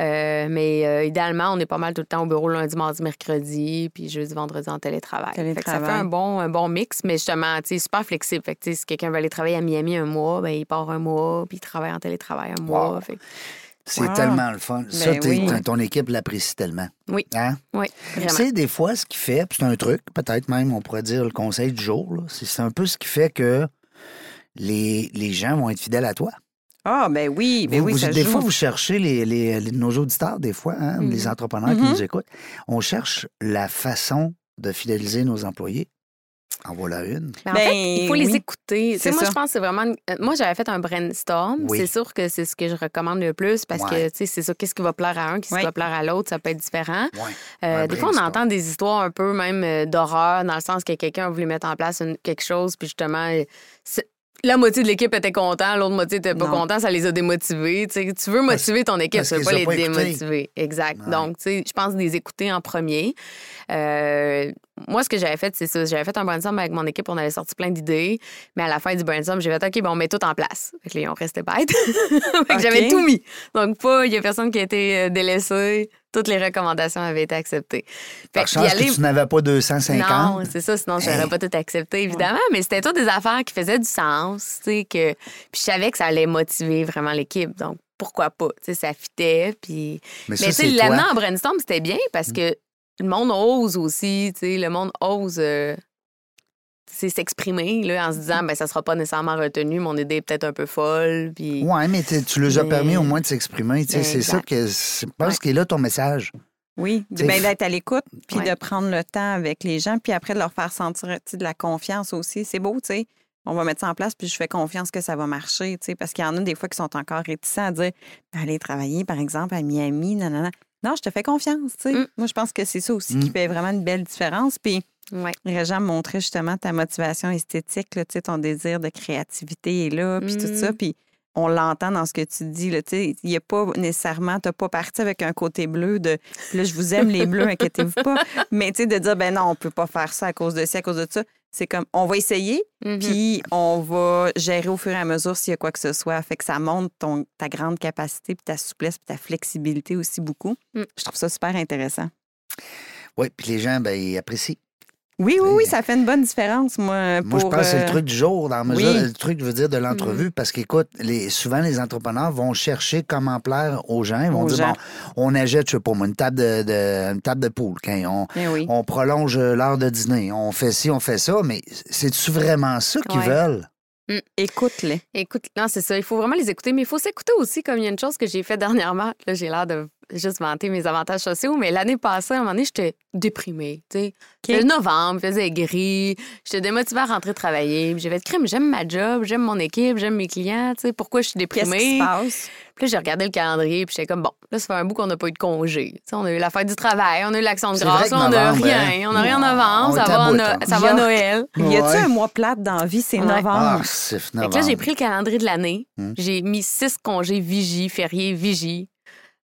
Euh, mais euh, idéalement, on est pas mal tout le temps au bureau lundi, mardi, mercredi, puis jeudi, vendredi en télétravail. Fait que ça fait un bon, un bon mix, mais justement, tu sais, super flexible. Fait que, si quelqu'un veut aller travailler à Miami un mois, ben, il part un mois, puis il travaille en télétravail un mois. Wow. Fait que, C'est Wow. tellement le fun. ça, Ben oui. ton- équipe l'apprécie tellement. Oui. Hein? oui, Tu sais, des fois, ce qui fait, puis c'est un truc, peut-être même, on pourrait dire le conseil du jour, c'est c'est un peu ce qui fait que les, les gens vont être fidèles à toi. Ah, ben oui, ben Vous- oui, vous- ça des joue. fois, vous cherchez les, les- les- nos auditeurs, des fois, hein, Mhm. les entrepreneurs qui Mhm. nous écoutent, on cherche la façon de fidéliser nos employés. En voilà une. En Ben, fait, il faut les écouter. C'est moi, ça. je pense que c'est vraiment. une- euh, Moi, j'avais fait un brainstorm. Oui. C'est sûr que c'est ce que je recommande le plus parce que, tu sais, c'est ça. Qu'est-ce qui va plaire à un, qu'est-ce qui va plaire à l'autre, ça peut être différent. Ouais. Euh, des fois, on entend des histoires un peu même euh, d'horreur, dans le sens que quelqu'un a voulu mettre en place une- quelque chose, puis justement, la moitié de l'équipe était content, l'autre moitié était pas Non. content, ça les a démotivés. Tu veux motiver ton équipe, tu veux pas les pas écouté. démotiver. Exact. Ouais. Donc, tu sais, je pense les écouter en premier. Euh, moi, ce que j'avais fait, c'est ça. J'avais fait un brainstorm avec mon équipe, on avait sorti plein d'idées, mais à la fin du brainstorm, j'ai fait OK, ben, on met tout en place. Fait que là, ont resté bêtes. j'avais tout mis. Donc, pas, il y a personne qui a été euh, délaissé. Toutes les recommandations avaient été acceptées. Fait Par que chance d'y aller- que tu n'avais pas 250. non, c'est ça, sinon je n'aurais Hey. pas tout accepté, évidemment. Mais c'était toutes des affaires qui faisaient du sens, tu sais, que... Puis je savais que ça allait motiver vraiment l'équipe, donc pourquoi pas, tu sais, ça fitait, puis... mais Mais tu sais, l'amener en brainstorm, c'était bien parce que le monde ose aussi, tu sais, le monde ose... euh, s'exprimer là, en se disant ben ça sera pas nécessairement retenu, mon idée est peut-être un peu folle. Puis... Ouais, mais tu leur as permis au moins de s'exprimer. tu sais, C'est ça que je pense Ouais. qu'il est là ton message. Oui, ben, d'être à l'écoute, puis Ouais. de prendre le temps avec les gens, puis après de leur faire sentir de la confiance aussi. C'est beau, tu sais. On va mettre ça en place, puis je fais confiance que ça va marcher, tu sais, parce qu'il y en a des fois qui sont encore réticents à dire aller travailler, par exemple, à Miami, nanana. Non, je te fais confiance, tu sais. Mm. Moi, je pense que c'est ça aussi Mm. qui fait vraiment une belle différence. Puis, Ouais. Me montrait justement ta motivation esthétique, là, tu sais, ton désir de créativité est là, puis tout Mm. ça. Puis on l'entend dans ce que tu dis. là, tu sais, Il n'y a pas nécessairement, tu n'as pas parti avec un côté bleu de là, je vous aime les bleus, inquiétez-vous pas. Mais tu sais, de dire, ben non, on peut pas faire ça à cause de ci, à cause de ça. C'est comme, on va essayer, Mhm. puis on va gérer au fur et à mesure s'il y a quoi que ce soit. Fait que ça montre ton, ta grande capacité, puis ta souplesse, puis ta flexibilité aussi beaucoup. Mm. Je trouve ça super intéressant. Oui, puis les gens, ben, ils apprécient. Oui, oui, oui, ça fait une bonne différence, moi. Moi, je pour, pense que c'est euh, le truc du jour, dans la mesure, oui. le truc, je veux dire, de l'entrevue, parce qu'écoute, les, souvent, les entrepreneurs vont chercher comment plaire aux gens. Ils vont Aux dire, gens. bon, on achète, je sais pas moi, une table de, de- une table de poule. quand on, eh oui. on prolonge l'heure de dîner. On fait ci, on fait ça, mais c'est-tu vraiment ça qu'ils Ouais. veulent? Écoute-les. Écoute, non, c'est ça. Il faut vraiment les écouter, mais il faut s'écouter aussi, comme il y a une chose que j'ai fait dernièrement. Là, j'ai l'air de juste vanter mes avantages sociaux, mais l'année passée, à un moment donné, j'étais déprimée. tu sais. C'était novembre, il faisait gris, j'étais démotivée à rentrer travailler. J'ai fait crime, j'aime ma job, j'aime mon équipe, j'aime mes clients. tu sais, Pourquoi je suis Qu'est-ce qui déprimée? se passe? Puis là, j'ai regardé le calendrier, puis j'étais comme, bon, là, ça fait un bout qu'on n'a pas eu de congé. On a eu la fête du travail, on a eu l'action de grâce, on n'a novembre, rien. hein? On n'a rien en novembre, ça est à va, no- hein? ça va. Noël. Y a-tu Ouais. un mois plate dans la vie? C'est Ouais. novembre. Ah, c'est Fait que novembre. là, j'ai pris le calendrier de l'année. Hmm. J'ai mis six congés vigie, fériés, vigie.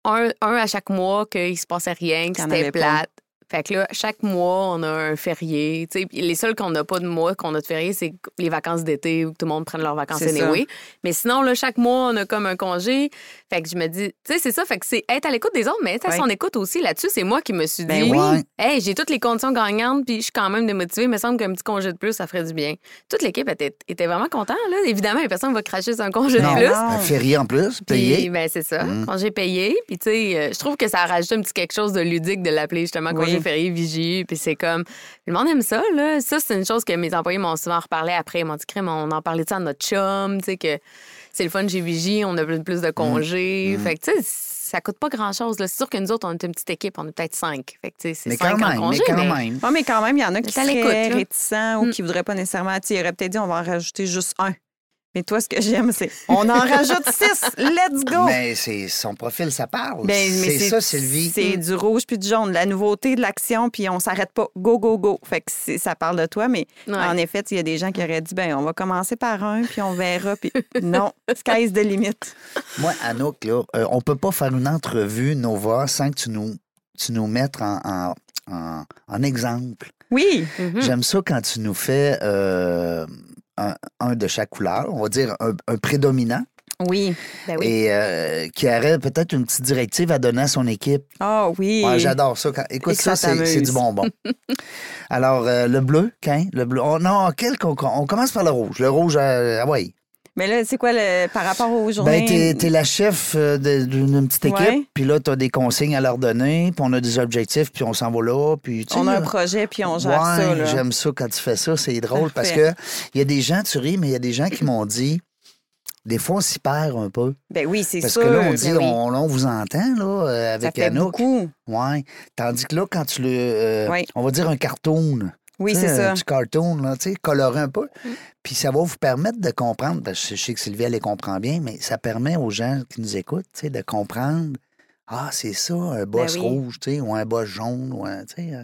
Un, un à chaque mois qu'il se passait rien, que c'était plate. Fait que là, chaque mois, on a un férié. Tu sais, puis les seuls qu'on n'a pas de mois, qu'on a de férié, c'est les vacances d'été où tout le monde prenne leurs vacances anyway. Mais sinon, là, chaque mois, on a comme un congé. Fait que je me dis, tu sais, c'est ça. Fait que c'est être à l'écoute des autres, mais être à son écoute aussi là-dessus. C'est moi qui me suis Ben dit, oui. Hey, j'ai toutes les conditions gagnantes, puis je suis quand même démotivée. Il me semble qu'un petit congé de plus, ça ferait du bien. Toute l'équipe était, était vraiment contente. Là. Évidemment, personne ne va cracher sur un congé Non, de plus. non. un férié en plus, Puis, payé. ben, c'est ça. Mm. Congé payé. Puis, tu sais, euh, je trouve que ça a rajouté un petit quelque chose de ludique de l'appeler justement congé Oui. Férié, vigie. Puis, c'est comme. Le monde aime ça, là. Ça, c'est une chose que mes employés m'ont souvent reparlé après. Ils m'ont dit, crème, on en parlait de ça à notre chum, tu sais, que c'est le fun chez Vigie, on a plus plus de congés. Mm. Fait que, tu sais, ça coûte pas grand-chose. là. C'est sûr que nous autres, on est une petite équipe, on est peut-être cinq. Fait que, tu sais, c'est Mais cinq quand en même, congé. mais quand mais- même. Oui, mais quand même, il y en a qui seraient réticents ou Mm. qui voudraient pas nécessairement. Tu sais, il aurait peut-être dit on va en rajouter juste un. Mais toi, ce que j'aime, c'est on en rajoute six. Let's go! Mais c'est son profil, ça parle. Ben, mais c'est ça, Sylvie. C'est du rouge puis du jaune, la nouveauté de l'action, puis on s'arrête pas. Go, go, go. Fait que ça parle de toi, mais Ouais. en effet, il y a des gens qui auraient dit ben on va commencer par un, puis on verra. Puis non, sky's the limit. Moi, Anouk, là, euh, on peut pas faire une entrevue Nova sans que tu nous, tu nous mettes en, en, en- en exemple. Oui, Mhm. J'aime ça quand tu nous fais euh, un, un de chaque couleur, on va dire un, un prédominant, oui. Ben oui. et euh, qui aurait peut-être une petite directive à donner à son équipe. Ah oui. Ouais, J'adore ça. Écoute, ça, ça c'est du bonbon. Alors, euh, le bleu, quand? Le bleu. Oh, non, quel qu'on- on commence par le rouge. Le rouge, euh, ah ouais. Mais là, c'est quoi le, par rapport aux journées? Ben, t'es, la chef euh, d'une petite équipe, puis là, t'as des consignes à leur donner, puis on a des objectifs, puis on s'en va là, puis on a un projet, puis on gère ouais, ça. J'aime ça quand tu fais ça, c'est drôle, parce que il y a des gens, tu ris, mais il y a des gens qui m'ont dit, des fois, on s'y perd un peu. Ben oui, c'est Parce sûr. que là, on dit, Ben oui. on, vous entend, là, euh, Ça avec fait Anouk. beaucoup. Ouais. Tandis que là, quand tu le. euh, Oui. On va dire un cartoon. Oui, c'est ça. Un petit cartoon, là, tu sais, coloré un peu. Puis ça va vous permettre de comprendre. parce que je sais que Sylvie, elle les comprend bien, mais ça permet aux gens qui nous écoutent, tu sais, de comprendre. Ah, c'est ça, un boss Ben oui. rouge, tu sais, ou un boss jaune, ou un, tu sais. euh,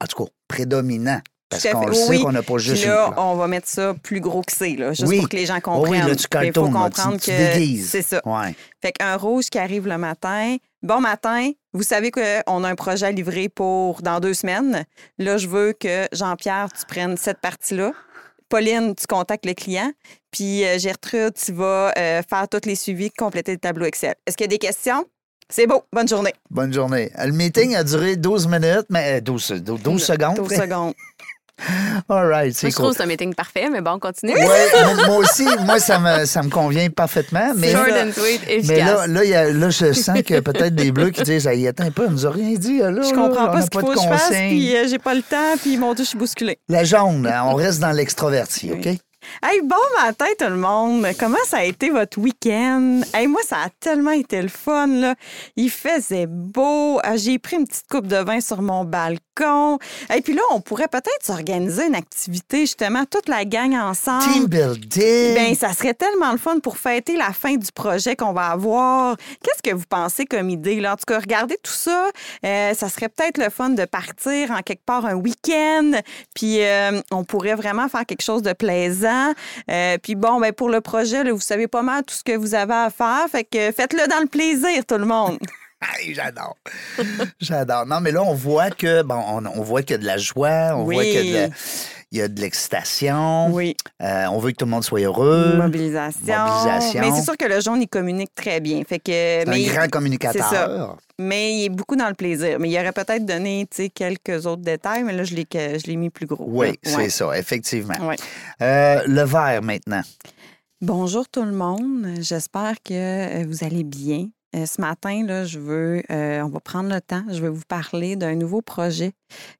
En tout cas, prédominant. Parce qu'on le sait Oui. qu'on n'a pas Puis juste une là, on va mettre ça plus gros que c'est, là, juste Oui. pour que les gens Oh comprennent. oui, là, tu Il faut là, comprendre tu, que c'est ça. Ouais. Fait qu'un rouge qui arrive le matin, bon matin, vous savez qu'on a un projet à livrer pour dans deux semaines. Là, je veux que Jean-Pierre, tu prennes cette partie-là. Pauline, tu contactes le client. Puis euh, Gertrude, tu vas euh, faire tous les suivis, compléter le tableau Excel. Est-ce qu'il y a des questions? C'est beau. Bonne journée. Bonne journée. Le meeting a duré 12 minutes, mais euh, 12, 12, 12 secondes. 12 secondes. All right, c'est Moi, je cool. trouve que c'est un meeting parfait, mais bon, on continue. Ouais, moi- aussi, moi, ça me, ça me convient parfaitement. Mais Short là, and sweet, mais là, là, y a- là, je sens que peut-être des bleus qui disent Hey, attends un peu, on nous a rien dit. Là, Je comprends pas ce qu'il faut que je fasse, puis euh, j'ai pas le temps, puis mon Dieu, je suis bousculée. La jaune, hein, on reste dans l'extroverti, OK? Hey, bon matin tout le monde. Comment ça a été votre week-end? Hey, moi, ça a tellement été le fun. Là. Il faisait beau. Ah, J'ai pris une petite coupe de vin sur mon balcon. Et puis là, on pourrait peut-être s'organiser une activité, justement, toute la gang ensemble. Team building. Ben, ça serait tellement le fun pour fêter la fin du projet qu'on va avoir. Qu'est-ce que vous pensez comme idée? Là? En tout cas, regardez tout ça. Euh, ça serait peut-être le fun de partir en quelque part un week-end. Puis euh, on pourrait vraiment faire quelque chose de plaisant. Euh, puis bon, ben, pour le projet, là, vous savez pas mal tout ce que vous avez à faire. Fait que faites-le dans le plaisir, tout le monde. J'adore. J'adore. Non, mais là, on voit que, bon, on, on voit qu'il y a de la joie, on Oui. voit qu'il y a de, la- il y a de l'excitation. Oui. Euh, on veut que tout le monde soit heureux. Mobilisation. Mobilisation. Mais c'est sûr que le jaune, il communique très bien. Fait que, C'est mais un grand communicateur. Mais il est beaucoup dans le plaisir. Mais il aurait peut-être donné tu sais, quelques autres détails, mais là, je l'ai, je l'ai mis plus gros. Oui, c'est ça, effectivement. Ouais. Euh, le vert maintenant. Bonjour tout le monde. J'espère que euh, vous allez bien. Euh, Ce matin, là, je veux, euh, on va prendre le temps. Je vais vous parler d'un nouveau projet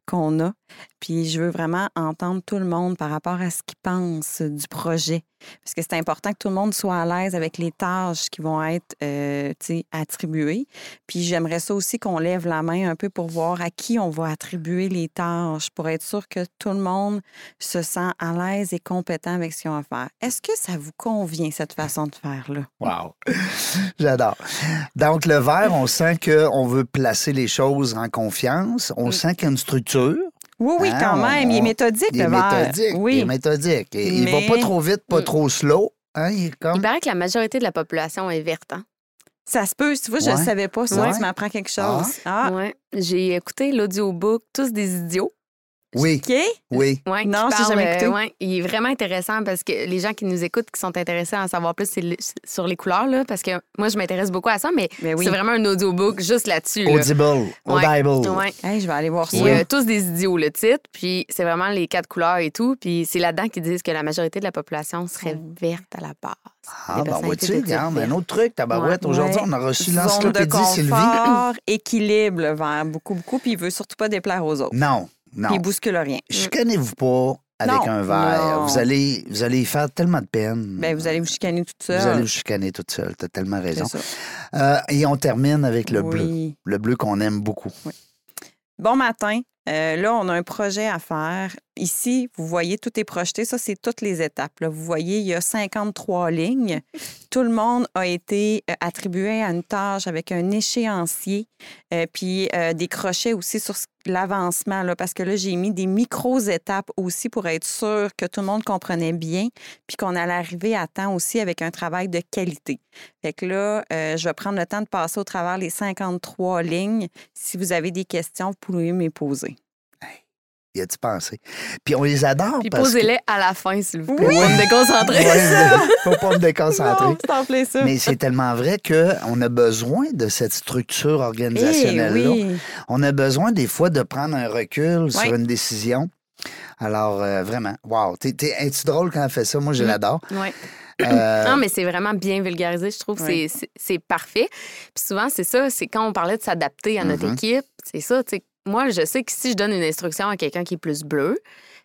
qu'on a. Puis je veux vraiment entendre tout le monde par rapport à ce qu'ils pensent du projet. Parce que c'est important que tout le monde soit à l'aise avec les tâches qui vont être euh, attribuées. Puis j'aimerais ça aussi qu'on lève la main un peu pour voir à qui on va attribuer les tâches, pour être sûr que tout le monde se sent à l'aise et compétent avec ce qu'ils ont à faire. Est-ce que ça vous convient, cette façon de faire-là? Wow. J'adore. Donc, le vert, on sent qu'on veut placer les choses en confiance. On sent qu'il y a une structure. Oui, oui, Hein, quand on- même. Il est méthodique, Il est le méthodique. Oui. Il est méthodique. Il va pas trop vite, pas trop slow. Hein, il est comme... Il paraît que la majorité de la population est verte. Hein? Ça se peut. Tu vois, je ne Ouais. savais pas ça. Ouais. Tu m'apprends quelque chose. Ah, Ouais. J'ai écouté l'audiobook Tous des idiots. Oui, OK. oui. Ouais, qui Non, j'ai jamais écouté. euh, ouais, il est vraiment intéressant parce que les gens qui nous écoutent, qui sont intéressés à en savoir plus c'est le- sur les couleurs, là, parce que moi, je m'intéresse beaucoup à ça, mais oui. c'est vraiment un audiobook juste là-dessus. là. Audible. Ouais. Audible. Ouais. Hey, je vais aller voir ça. Puis, euh, tous des idiots, le titre. Puis c'est vraiment les quatre couleurs et tout. Puis c'est là-dedans qu'ils disent que la majorité de la population serait verte à la base. Ah, ben vois-tu, regarde, un autre truc, tabarouette. Ouais. Aujourd'hui, Ouais. on a reçu l'encyclopédie Sylvie. équilibre, verre. Beaucoup, beaucoup. Puis il veut surtout pas déplaire aux autres. Non, Puis non. il bouscule rien. Chicanez-vous pas avec Non. un verre. Non. Vous allez, vous allez y faire tellement de peine. Ben, vous allez vous chicaner toute seule. Vous allez vous chicaner toute seule. T'as tellement raison. ça. Euh, et on termine avec le bleu. Oui. Le bleu qu'on aime beaucoup. Bon matin. Euh, là, on a un projet à faire. Ici, vous voyez, tout est projeté. Ça, c'est toutes les étapes. là. Vous voyez, il y a 53 lignes. Tout le monde a été attribué à une tâche avec un échéancier, euh, puis euh, des crochets aussi sur ce- l'avancement, là, parce que là, j'ai mis des micro-étapes aussi pour être sûr que tout le monde comprenait bien, puis qu'on allait arriver à temps aussi avec un travail de qualité. Fait que là, euh, je vais prendre le temps de passer au travers les 53 lignes. Si vous avez des questions, vous pouvez me les poser. Y a-tu pensé? Puis on les adore Puis que... posez-les à la fin, s'il vous plaît. Oui. Pour me déconcentrer. Ouais, faut pas me déconcentrer. Non, c'est en plein ça. Mais c'est tellement vrai qu'on a besoin de cette structure Eh organisationnelle-là. oui. On a besoin des fois de prendre un recul sur Oui. une décision. Alors, euh, vraiment, wow. Es-tu drôle quand elle fait ça? Moi, je Mm. l'adore. Ouais. Euh, Non, mais c'est vraiment bien vulgarisé. Je trouve que Oui. c'est- parfait. Puis souvent, c'est ça, c'est quand on parlait de s'adapter à notre Mhm. équipe, c'est ça, tu sais. Moi, je sais que si je donne une instruction à quelqu'un qui est plus bleu,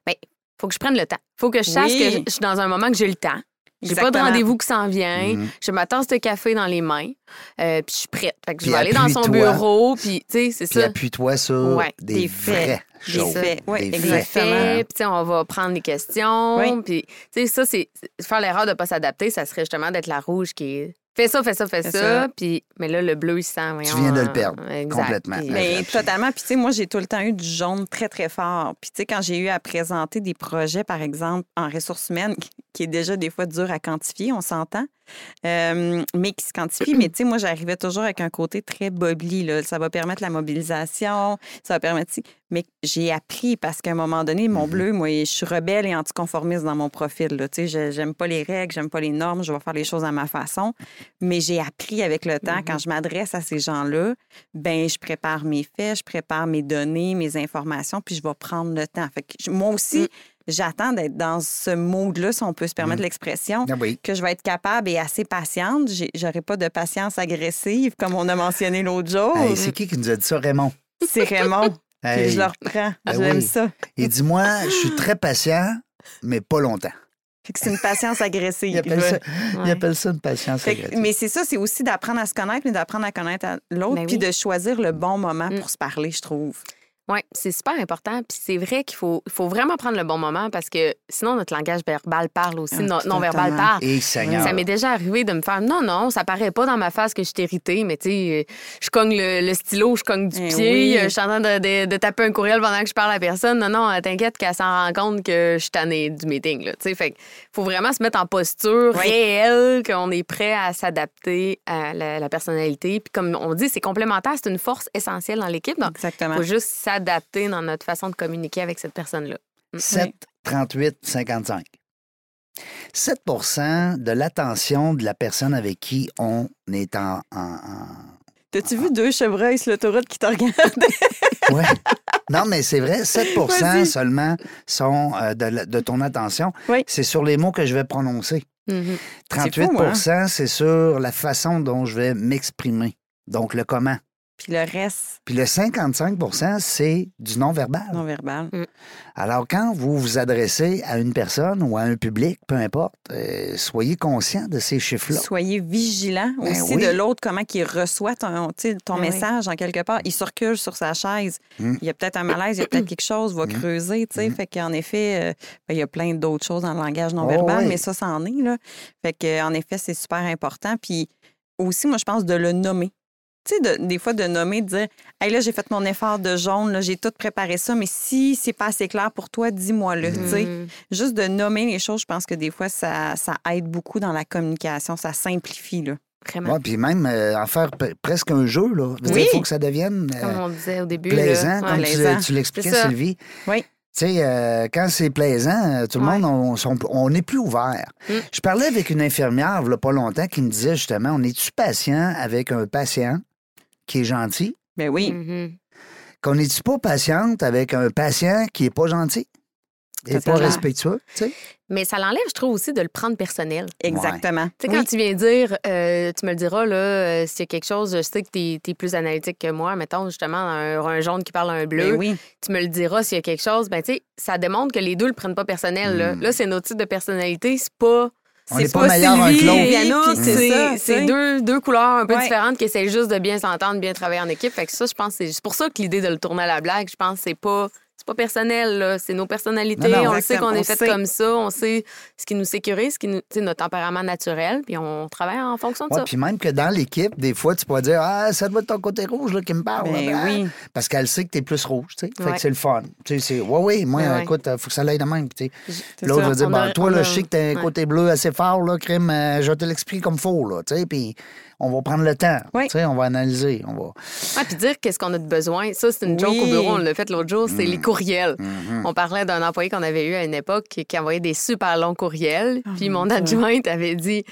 ben faut que je prenne le temps. faut que je sache Oui. que je- je suis dans un moment que j'ai le temps. J'ai pas de rendez-vous qui s'en vient. Mhm. J'ai ma tasse de café dans les mains. euh, puis je suis prête. Fait que je vais aller dans son bureau. Puis, tu sais, c'est ça. appuie-toi sur Ouais, des, faits. Des choses. faits. Des exactement. faits, puis tu sais, on va prendre des questions. Oui. Puis, tu sais, ça, c'est c'est- faire l'erreur de ne pas s'adapter, ça serait justement d'être la rouge qui est fais ça, fais ça, fais Fais ça. ça. Puis, mais là, le bleu, il sent. voyons, viens de le euh, perdre, exact. complètement. Puis, Mais- Mais totalement. Puis, tu sais, moi, j'ai tout le temps eu du jaune très, très fort. Puis, tu sais, quand j'ai eu à présenter des projets, par exemple, en ressources humaines, qui est déjà des fois dur à quantifier, on s'entend, euh, mais qui se quantifie. mais tu sais, moi, j'arrivais toujours avec un côté très bubbly. Là. Ça va permettre la mobilisation, ça va permettre. Mais j'ai appris parce qu'à un moment donné, mon Mhm. bleu, moi, je suis rebelle et anticonformiste dans mon profil. Là. Tu sais, j'aime pas les règles, j'aime pas les normes, je vais faire les choses à ma façon. Mais j'ai appris avec le temps, quand je m'adresse à ces gens-là, ben je prépare mes faits, je prépare mes données, mes informations, puis je vais prendre le temps. Fait que moi aussi, j'attends d'être dans ce mode-là, si on peut se permettre l'expression, Ah oui. que je vais être capable et assez patiente. J'aurai pas de patience agressive, comme on a mentionné l'autre jour. Hey, c'est qui qui nous a dit ça, Raymond? C'est Raymond. Hey, je le reprends. Ben J'aime oui. ça. Il dit, moi, je suis très patient, mais pas longtemps. C'est une patience agressive. Il appelle ça, il Ouais. appelle ça une patience que- agressive. mais c'est ça, c'est aussi d'apprendre à se connaître, mais d'apprendre à connaître l'autre, Ben puis oui. de choisir le bon moment Mm. pour se parler, je trouve. Oui, c'est super important. Puis c'est vrai qu'il faut, il faut vraiment prendre le bon moment parce que sinon, notre langage verbal parle aussi, Ah, non- non-verbal totalement. parle. Et Seigneur. Ça m'est déjà arrivé de me faire non, non, ça paraît pas dans ma face que je suis irritée, mais tu sais, euh, je cogne le, le stylo, je cogne du Eh pied, oui. euh, je suis en train de, de- de taper un courriel pendant que je parle à la personne. Non, non, euh, t'inquiète qu'elle s'en rend compte que je suis tannée du meeting. Là, tu sais. fait que faut vraiment se mettre en posture Oui. réelle, qu'on est prêt à s'adapter à la, la personnalité. Puis comme on dit, c'est complémentaire, c'est une force essentielle dans l'équipe. Donc, Exactement. il faut juste s'adapter dans notre façon de communiquer avec cette personne-là. 7, 38, 55. 7% de l'attention de la personne avec qui on est en. en- en- T'as-tu vu deux chevreuils sur l'autoroute qui te regardent? Ouais. Non, mais c'est vrai, 7 Vas-y. seulement sont euh, de, ton attention. Oui. C'est sur les mots que je vais prononcer. Mhm. 38 fou, hein? c'est sur la façon dont je vais m'exprimer. Donc, le comment. Puis le reste, Puis le 55% c'est du non-verbal. non-verbal. Alors, quand vous vous adressez à une personne ou à un public, peu importe, euh, soyez conscient de ces chiffres-là. Soyez vigilant Ben aussi oui. de l'autre, comment il reçoit ton, tu sais, ton Ben oui. message en quelque part. Il se recule sur sa chaise. Mm. Il y a peut-être un malaise, il y a peut-être quelque chose, va Mm. creuser. tu sais. Mm. Fait qu'en effet, euh, ben, il y a plein d'autres choses dans le langage non-verbal, Oh, oui. mais ça, c'en est. Là. Fait que, en effet, c'est super important. Puis aussi, moi, je pense de le nommer. Tu sais, de- des fois, de nommer, de dire Hey, là, j'ai fait mon effort de jaune, là, j'ai tout préparé ça, mais si c'est pas assez clair pour toi, dis-moi-le. tu sais. Mhm. Juste de nommer les choses, je pense que des fois, ça, ça aide beaucoup dans la communication, ça simplifie. Là. Vraiment. Ouais, puis même euh, en faire pre- presque un jeu, là. Oui. Il faut que ça devienne euh, Comme on disait au début. là. plaisant, Ouais. comme tu- plaisant. tu, l'expliquais. Sylvie. Oui. Tu sais, euh, quand c'est plaisant, tout le Ouais. monde, on- on on n'est plus ouvert. Mm. Je parlais avec une infirmière, il y a pas longtemps, qui me disait justement, on est-tu patient avec un patient qui est gentil, Ben oui. Mhm. qu'on n'est-tu pas patiente avec un patient qui est pas gentil? Et pas respectueux, tu sais? Mais ça l'enlève, je trouve, aussi de le prendre personnel. Exactement. Tu sais, Oui. quand tu viens dire, euh, tu me le diras, là, euh, s'il y a quelque chose, je sais que tu es, plus analytique que moi, mettons, justement, un, un jaune qui parle à un bleu, Ben oui. tu me le diras s'il y a quelque chose, ben, tu sais, ça démontre que les deux le prennent pas personnel. Là, Mm. Là, c'est notre type de personnalité, c'est pas. On C'est n'est pas, pas meilleur un Sylvie que l'autre. puis c'est deux, deux couleurs un peu Ouais. différentes qui essaient juste de bien s'entendre, bien travailler en équipe. Fait que ça, je pense, c'est c'est pour ça que l'idée de le tourner à la blague, je pense, c'est pas. C'est pas personnel. C'est nos personnalités. Non, non, on le sait qu'on est fait sait. comme ça. On sait ce qui nous sécurise, ce qui nous, tu sais, notre tempérament naturel. Puis on travaille en fonction de Ouais, ça. puis même que dans l'équipe, des fois, tu pourrais dire Ah, ça doit être ton côté rouge là, qui me parle. Ben là. oui. Parce qu'elle sait que t'es plus rouge, tu sais. Fait Ouais. que c'est le fun. Tu sais, c'est Ouais, oui, moi, Ouais, écoute, il faut que ça l'aille de même. Tu L'autre va dire Bon, a- toi, on là, a- je sais que t'as un ouais. côté bleu assez fort, là, crime, euh, je vais te l'expliquer comme faux, là, tu sais. Puis on va prendre le temps. Oui. Tu sais, on va analyser. On va. Ouais, puis dire qu'est-ce qu'on a de besoin. Ça, c'est une joke au bureau. On l'a fait l'autre jour. C'est Mm. les courriels. Mhm. On parlait d'un employé qu'on avait eu à une époque qui, envoyait des super longs courriels. Oh, puis mon adjointe avait dit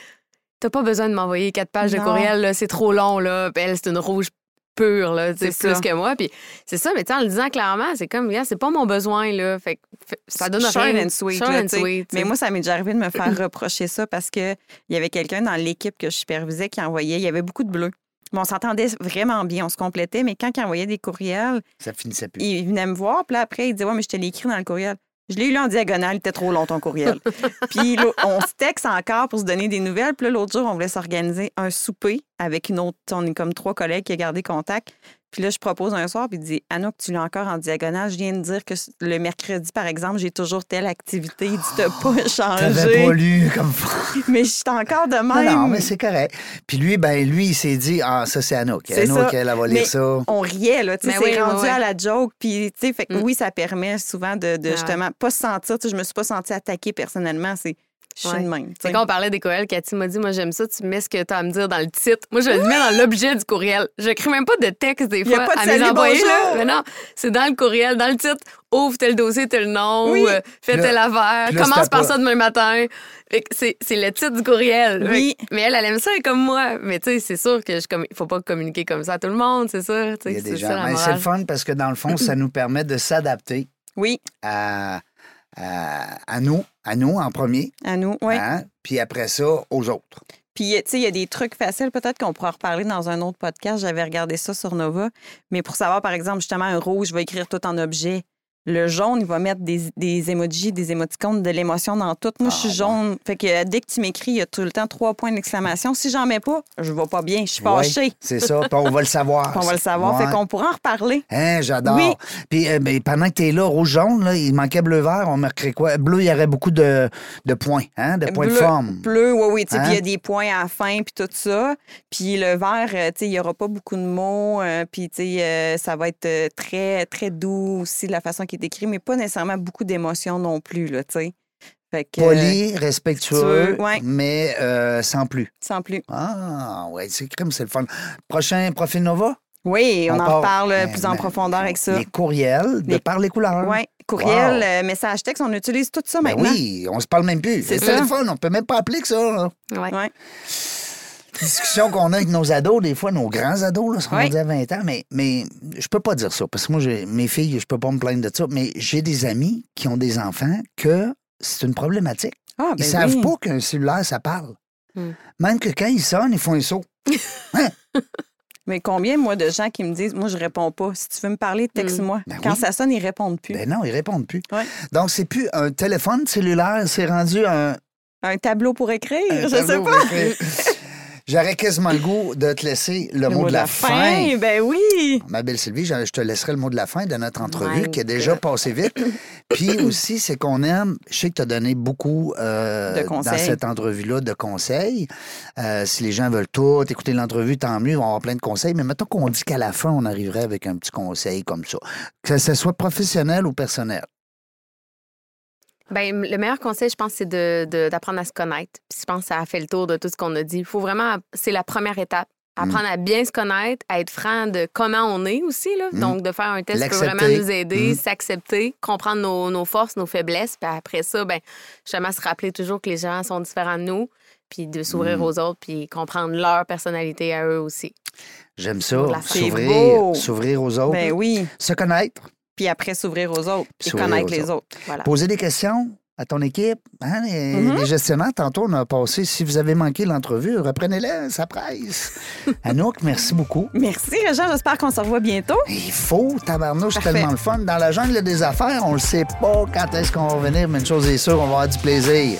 T'as pas besoin de m'envoyer quatre pages de courriel, là, c'est trop long. Là. Puis elle, c'est une rouge pure, là, plus ça. que moi. Puis c'est ça, mais tu sais, en le disant clairement, c'est comme, regarde, c'est pas mon besoin. Là. Fait, ça donne Short rien. and sweet. Short là, and tu sais. sweet, tu Mais moi, ça m'est déjà arrivé de me faire reprocher ça parce qu'il y avait quelqu'un dans l'équipe que je supervisais qui envoyait, il y avait beaucoup de bleus. Bon, on s'entendait vraiment bien, on se complétait, mais quand il envoyait des courriels, Ça finissait plus. il venait me voir, puis là, après, il disait Ouais, mais je te l'ai écrit dans le courriel. Je l'ai lu en diagonale, il était trop long ton courriel. puis on se texte encore pour se donner des nouvelles. Puis là, l'autre jour, on voulait s'organiser un souper avec une autre. On est comme trois collègues qui ont gardé contact. Puis là, je propose un soir, puis il dit Anouk, tu l'as encore en diagonale. Je viens de dire que le mercredi, par exemple, j'ai toujours telle activité. Il dit T'as pas changé. pas lu comme. Mais je suis encore de même. Non, non, mais c'est correct. Puis lui, ben lui, il s'est dit Ah, ça, c'est Anouk. Anouk, ça. elle, va Mais- lire ça. on riait, là. Tu sais, Mais c'est oui, rendu à la joke. Puis, tu sais, fait que Mm. oui, ça permet souvent de, de Ouais. justement pas se sentir. Tu sais, je me suis pas sentie attaquée personnellement. C'est Je suis de même. tu C'est sais. quand on parlait des courriels, Cathy m'a dit Moi, j'aime ça, tu mets ce que tu as à me dire dans le titre. Moi, je le mets dans l'objet du courriel. Je n'écris même pas de texte des fois pas de à mes employés. Là. Mais non, c'est dans le courriel, dans le titre. Ouvre tel dossier, tel nom, Oui. euh, fais là- telle affaire, commence par pas- ça demain matin. Fait que C'est c'est le titre du courriel. Oui. Mais elle, elle aime ça, elle est comme moi. Mais tu sais, c'est sûr que je faut pas communiquer comme ça à tout le monde, c'est Il y a des c'est gens. ça, la Mais c'est le fun parce que dans le fond, ça nous permet de s'adapter Oui, à, à, à nous, à nous en premier, à nous. Oui. hein, puis après ça, aux autres. Puis, tu sais, il y a des trucs faciles, peut-être qu'on pourra reparler dans un autre podcast. J'avais regardé ça sur Nova. Mais pour savoir, par exemple, justement, un rouge va écrire tout en objet. Le jaune, il va mettre des, des emojis, des émoticônes, de l'émotion dans tout. Moi, je suis Ah, ouais. jaune. Fait que euh, dès que tu m'écris, il y a tout le temps trois points d'exclamation. Si j'en mets pas, je vais pas bien. Je suis fâchée. c'est ça, puis on va le savoir. On va le savoir. Ouais. Fait qu'on pourra en reparler. Hein, j'adore. Oui. Puis euh, ben, pendant que tu es là, rouge-jaune, là, il manquait bleu-vert, on marquerait quoi? Bleu, il y aurait beaucoup de, de points, hein, de points de forme. Bleu, oui, oui. Hein? Puis il y a des points à la fin, puis tout ça. Puis le vert, euh, tu sais, il n'y aura pas beaucoup de mots. euh, puis, tu sais, euh, ça va être très, très doux aussi, la façon qui est écrit, mais pas nécessairement beaucoup d'émotions non plus, là, tu sais. Fait que... euh, Poli, respectueux, ouais. mais euh, sans plus. sans plus. Ah, ouais, c'est crime, c'est le fun. Prochain Profil Nova? Oui, on, en part- reparle euh, Ben, plus en ben, profondeur avec ça. Les courriels, de Les- par les couleurs. Oui, courriel, Wow. euh, message texte, on utilise tout ça Ben maintenant. oui, on se parle même plus. C'est Le ça. téléphone, on peut même pas appeler que ça. là. Ouais. Ouais. Discussion qu'on a avec nos ados, des fois, nos grands ados, là, sont Oui. rendus à 20 ans, mais, mais je peux pas dire ça, parce que moi, mes filles, je peux pas me plaindre de ça, mais j'ai des amis qui ont des enfants que c'est une problématique. Ah, Ils ben savent oui. pas qu'un cellulaire, ça parle. Hmm. Même que quand ils sonnent, ils font un saut. Mais combien, moi, de gens qui me disent, moi, je réponds pas. Si tu veux me parler, texte-moi. Ben Quand oui. ça sonne, ils répondent plus. Ben non, ils répondent plus. Ouais. Donc, c'est plus un téléphone cellulaire, c'est rendu un. Un tableau pour écrire, un je sais pas. J'aurais quasiment le goût de te laisser le, mot, de la, fin. Ben oui. Ma belle Sylvie, je je te laisserai le mot de la fin de notre entrevue My qui est déjà God. passé vite. Puis aussi, c'est qu'on aime, je sais que tu as donné beaucoup euh, De dans cette entrevue-là de conseils. Euh, si les gens veulent tout écouter l'entrevue, tant mieux, on va avoir plein de conseils. Mais mettons qu'on dit qu'à la fin, on arriverait avec un petit conseil comme ça. Que ce soit professionnel ou personnel. Ben, le meilleur conseil, je pense, c'est de- de- d'apprendre à se connaître. Puis je pense que ça a fait le tour de tout ce qu'on a dit. Il faut vraiment, c'est la première étape. Apprendre à bien se connaître, à être franc de comment on est aussi. Là. Mm. Donc, de faire un test peut vraiment nous aider, Mm. s'accepter, comprendre nos, nos forces, nos faiblesses. Puis après ça, ben, justement, se rappeler toujours que les gens sont différents de nous, puis de s'ouvrir Mm. aux autres, puis comprendre leur personnalité à eux aussi. J'aime ça. De s'ouvrir aux autres. Ben oui. Se connaître. Puis après, s'ouvrir aux autres et S'ouvrir connaître les autres. autres. Voilà. Poser des questions à ton équipe. Hein, les, Mhm. les gestionnaires, tantôt, on a passé. Si vous avez manqué l'entrevue, reprenez-la, ça presse. Anouk, merci beaucoup. Merci, Réjean. J'espère qu'on se revoit bientôt. Il faut, tabarnouche, tellement le fun. Dans la jungle des affaires, on le sait pas quand est-ce qu'on va revenir, mais une chose est sûre, on va avoir du plaisir.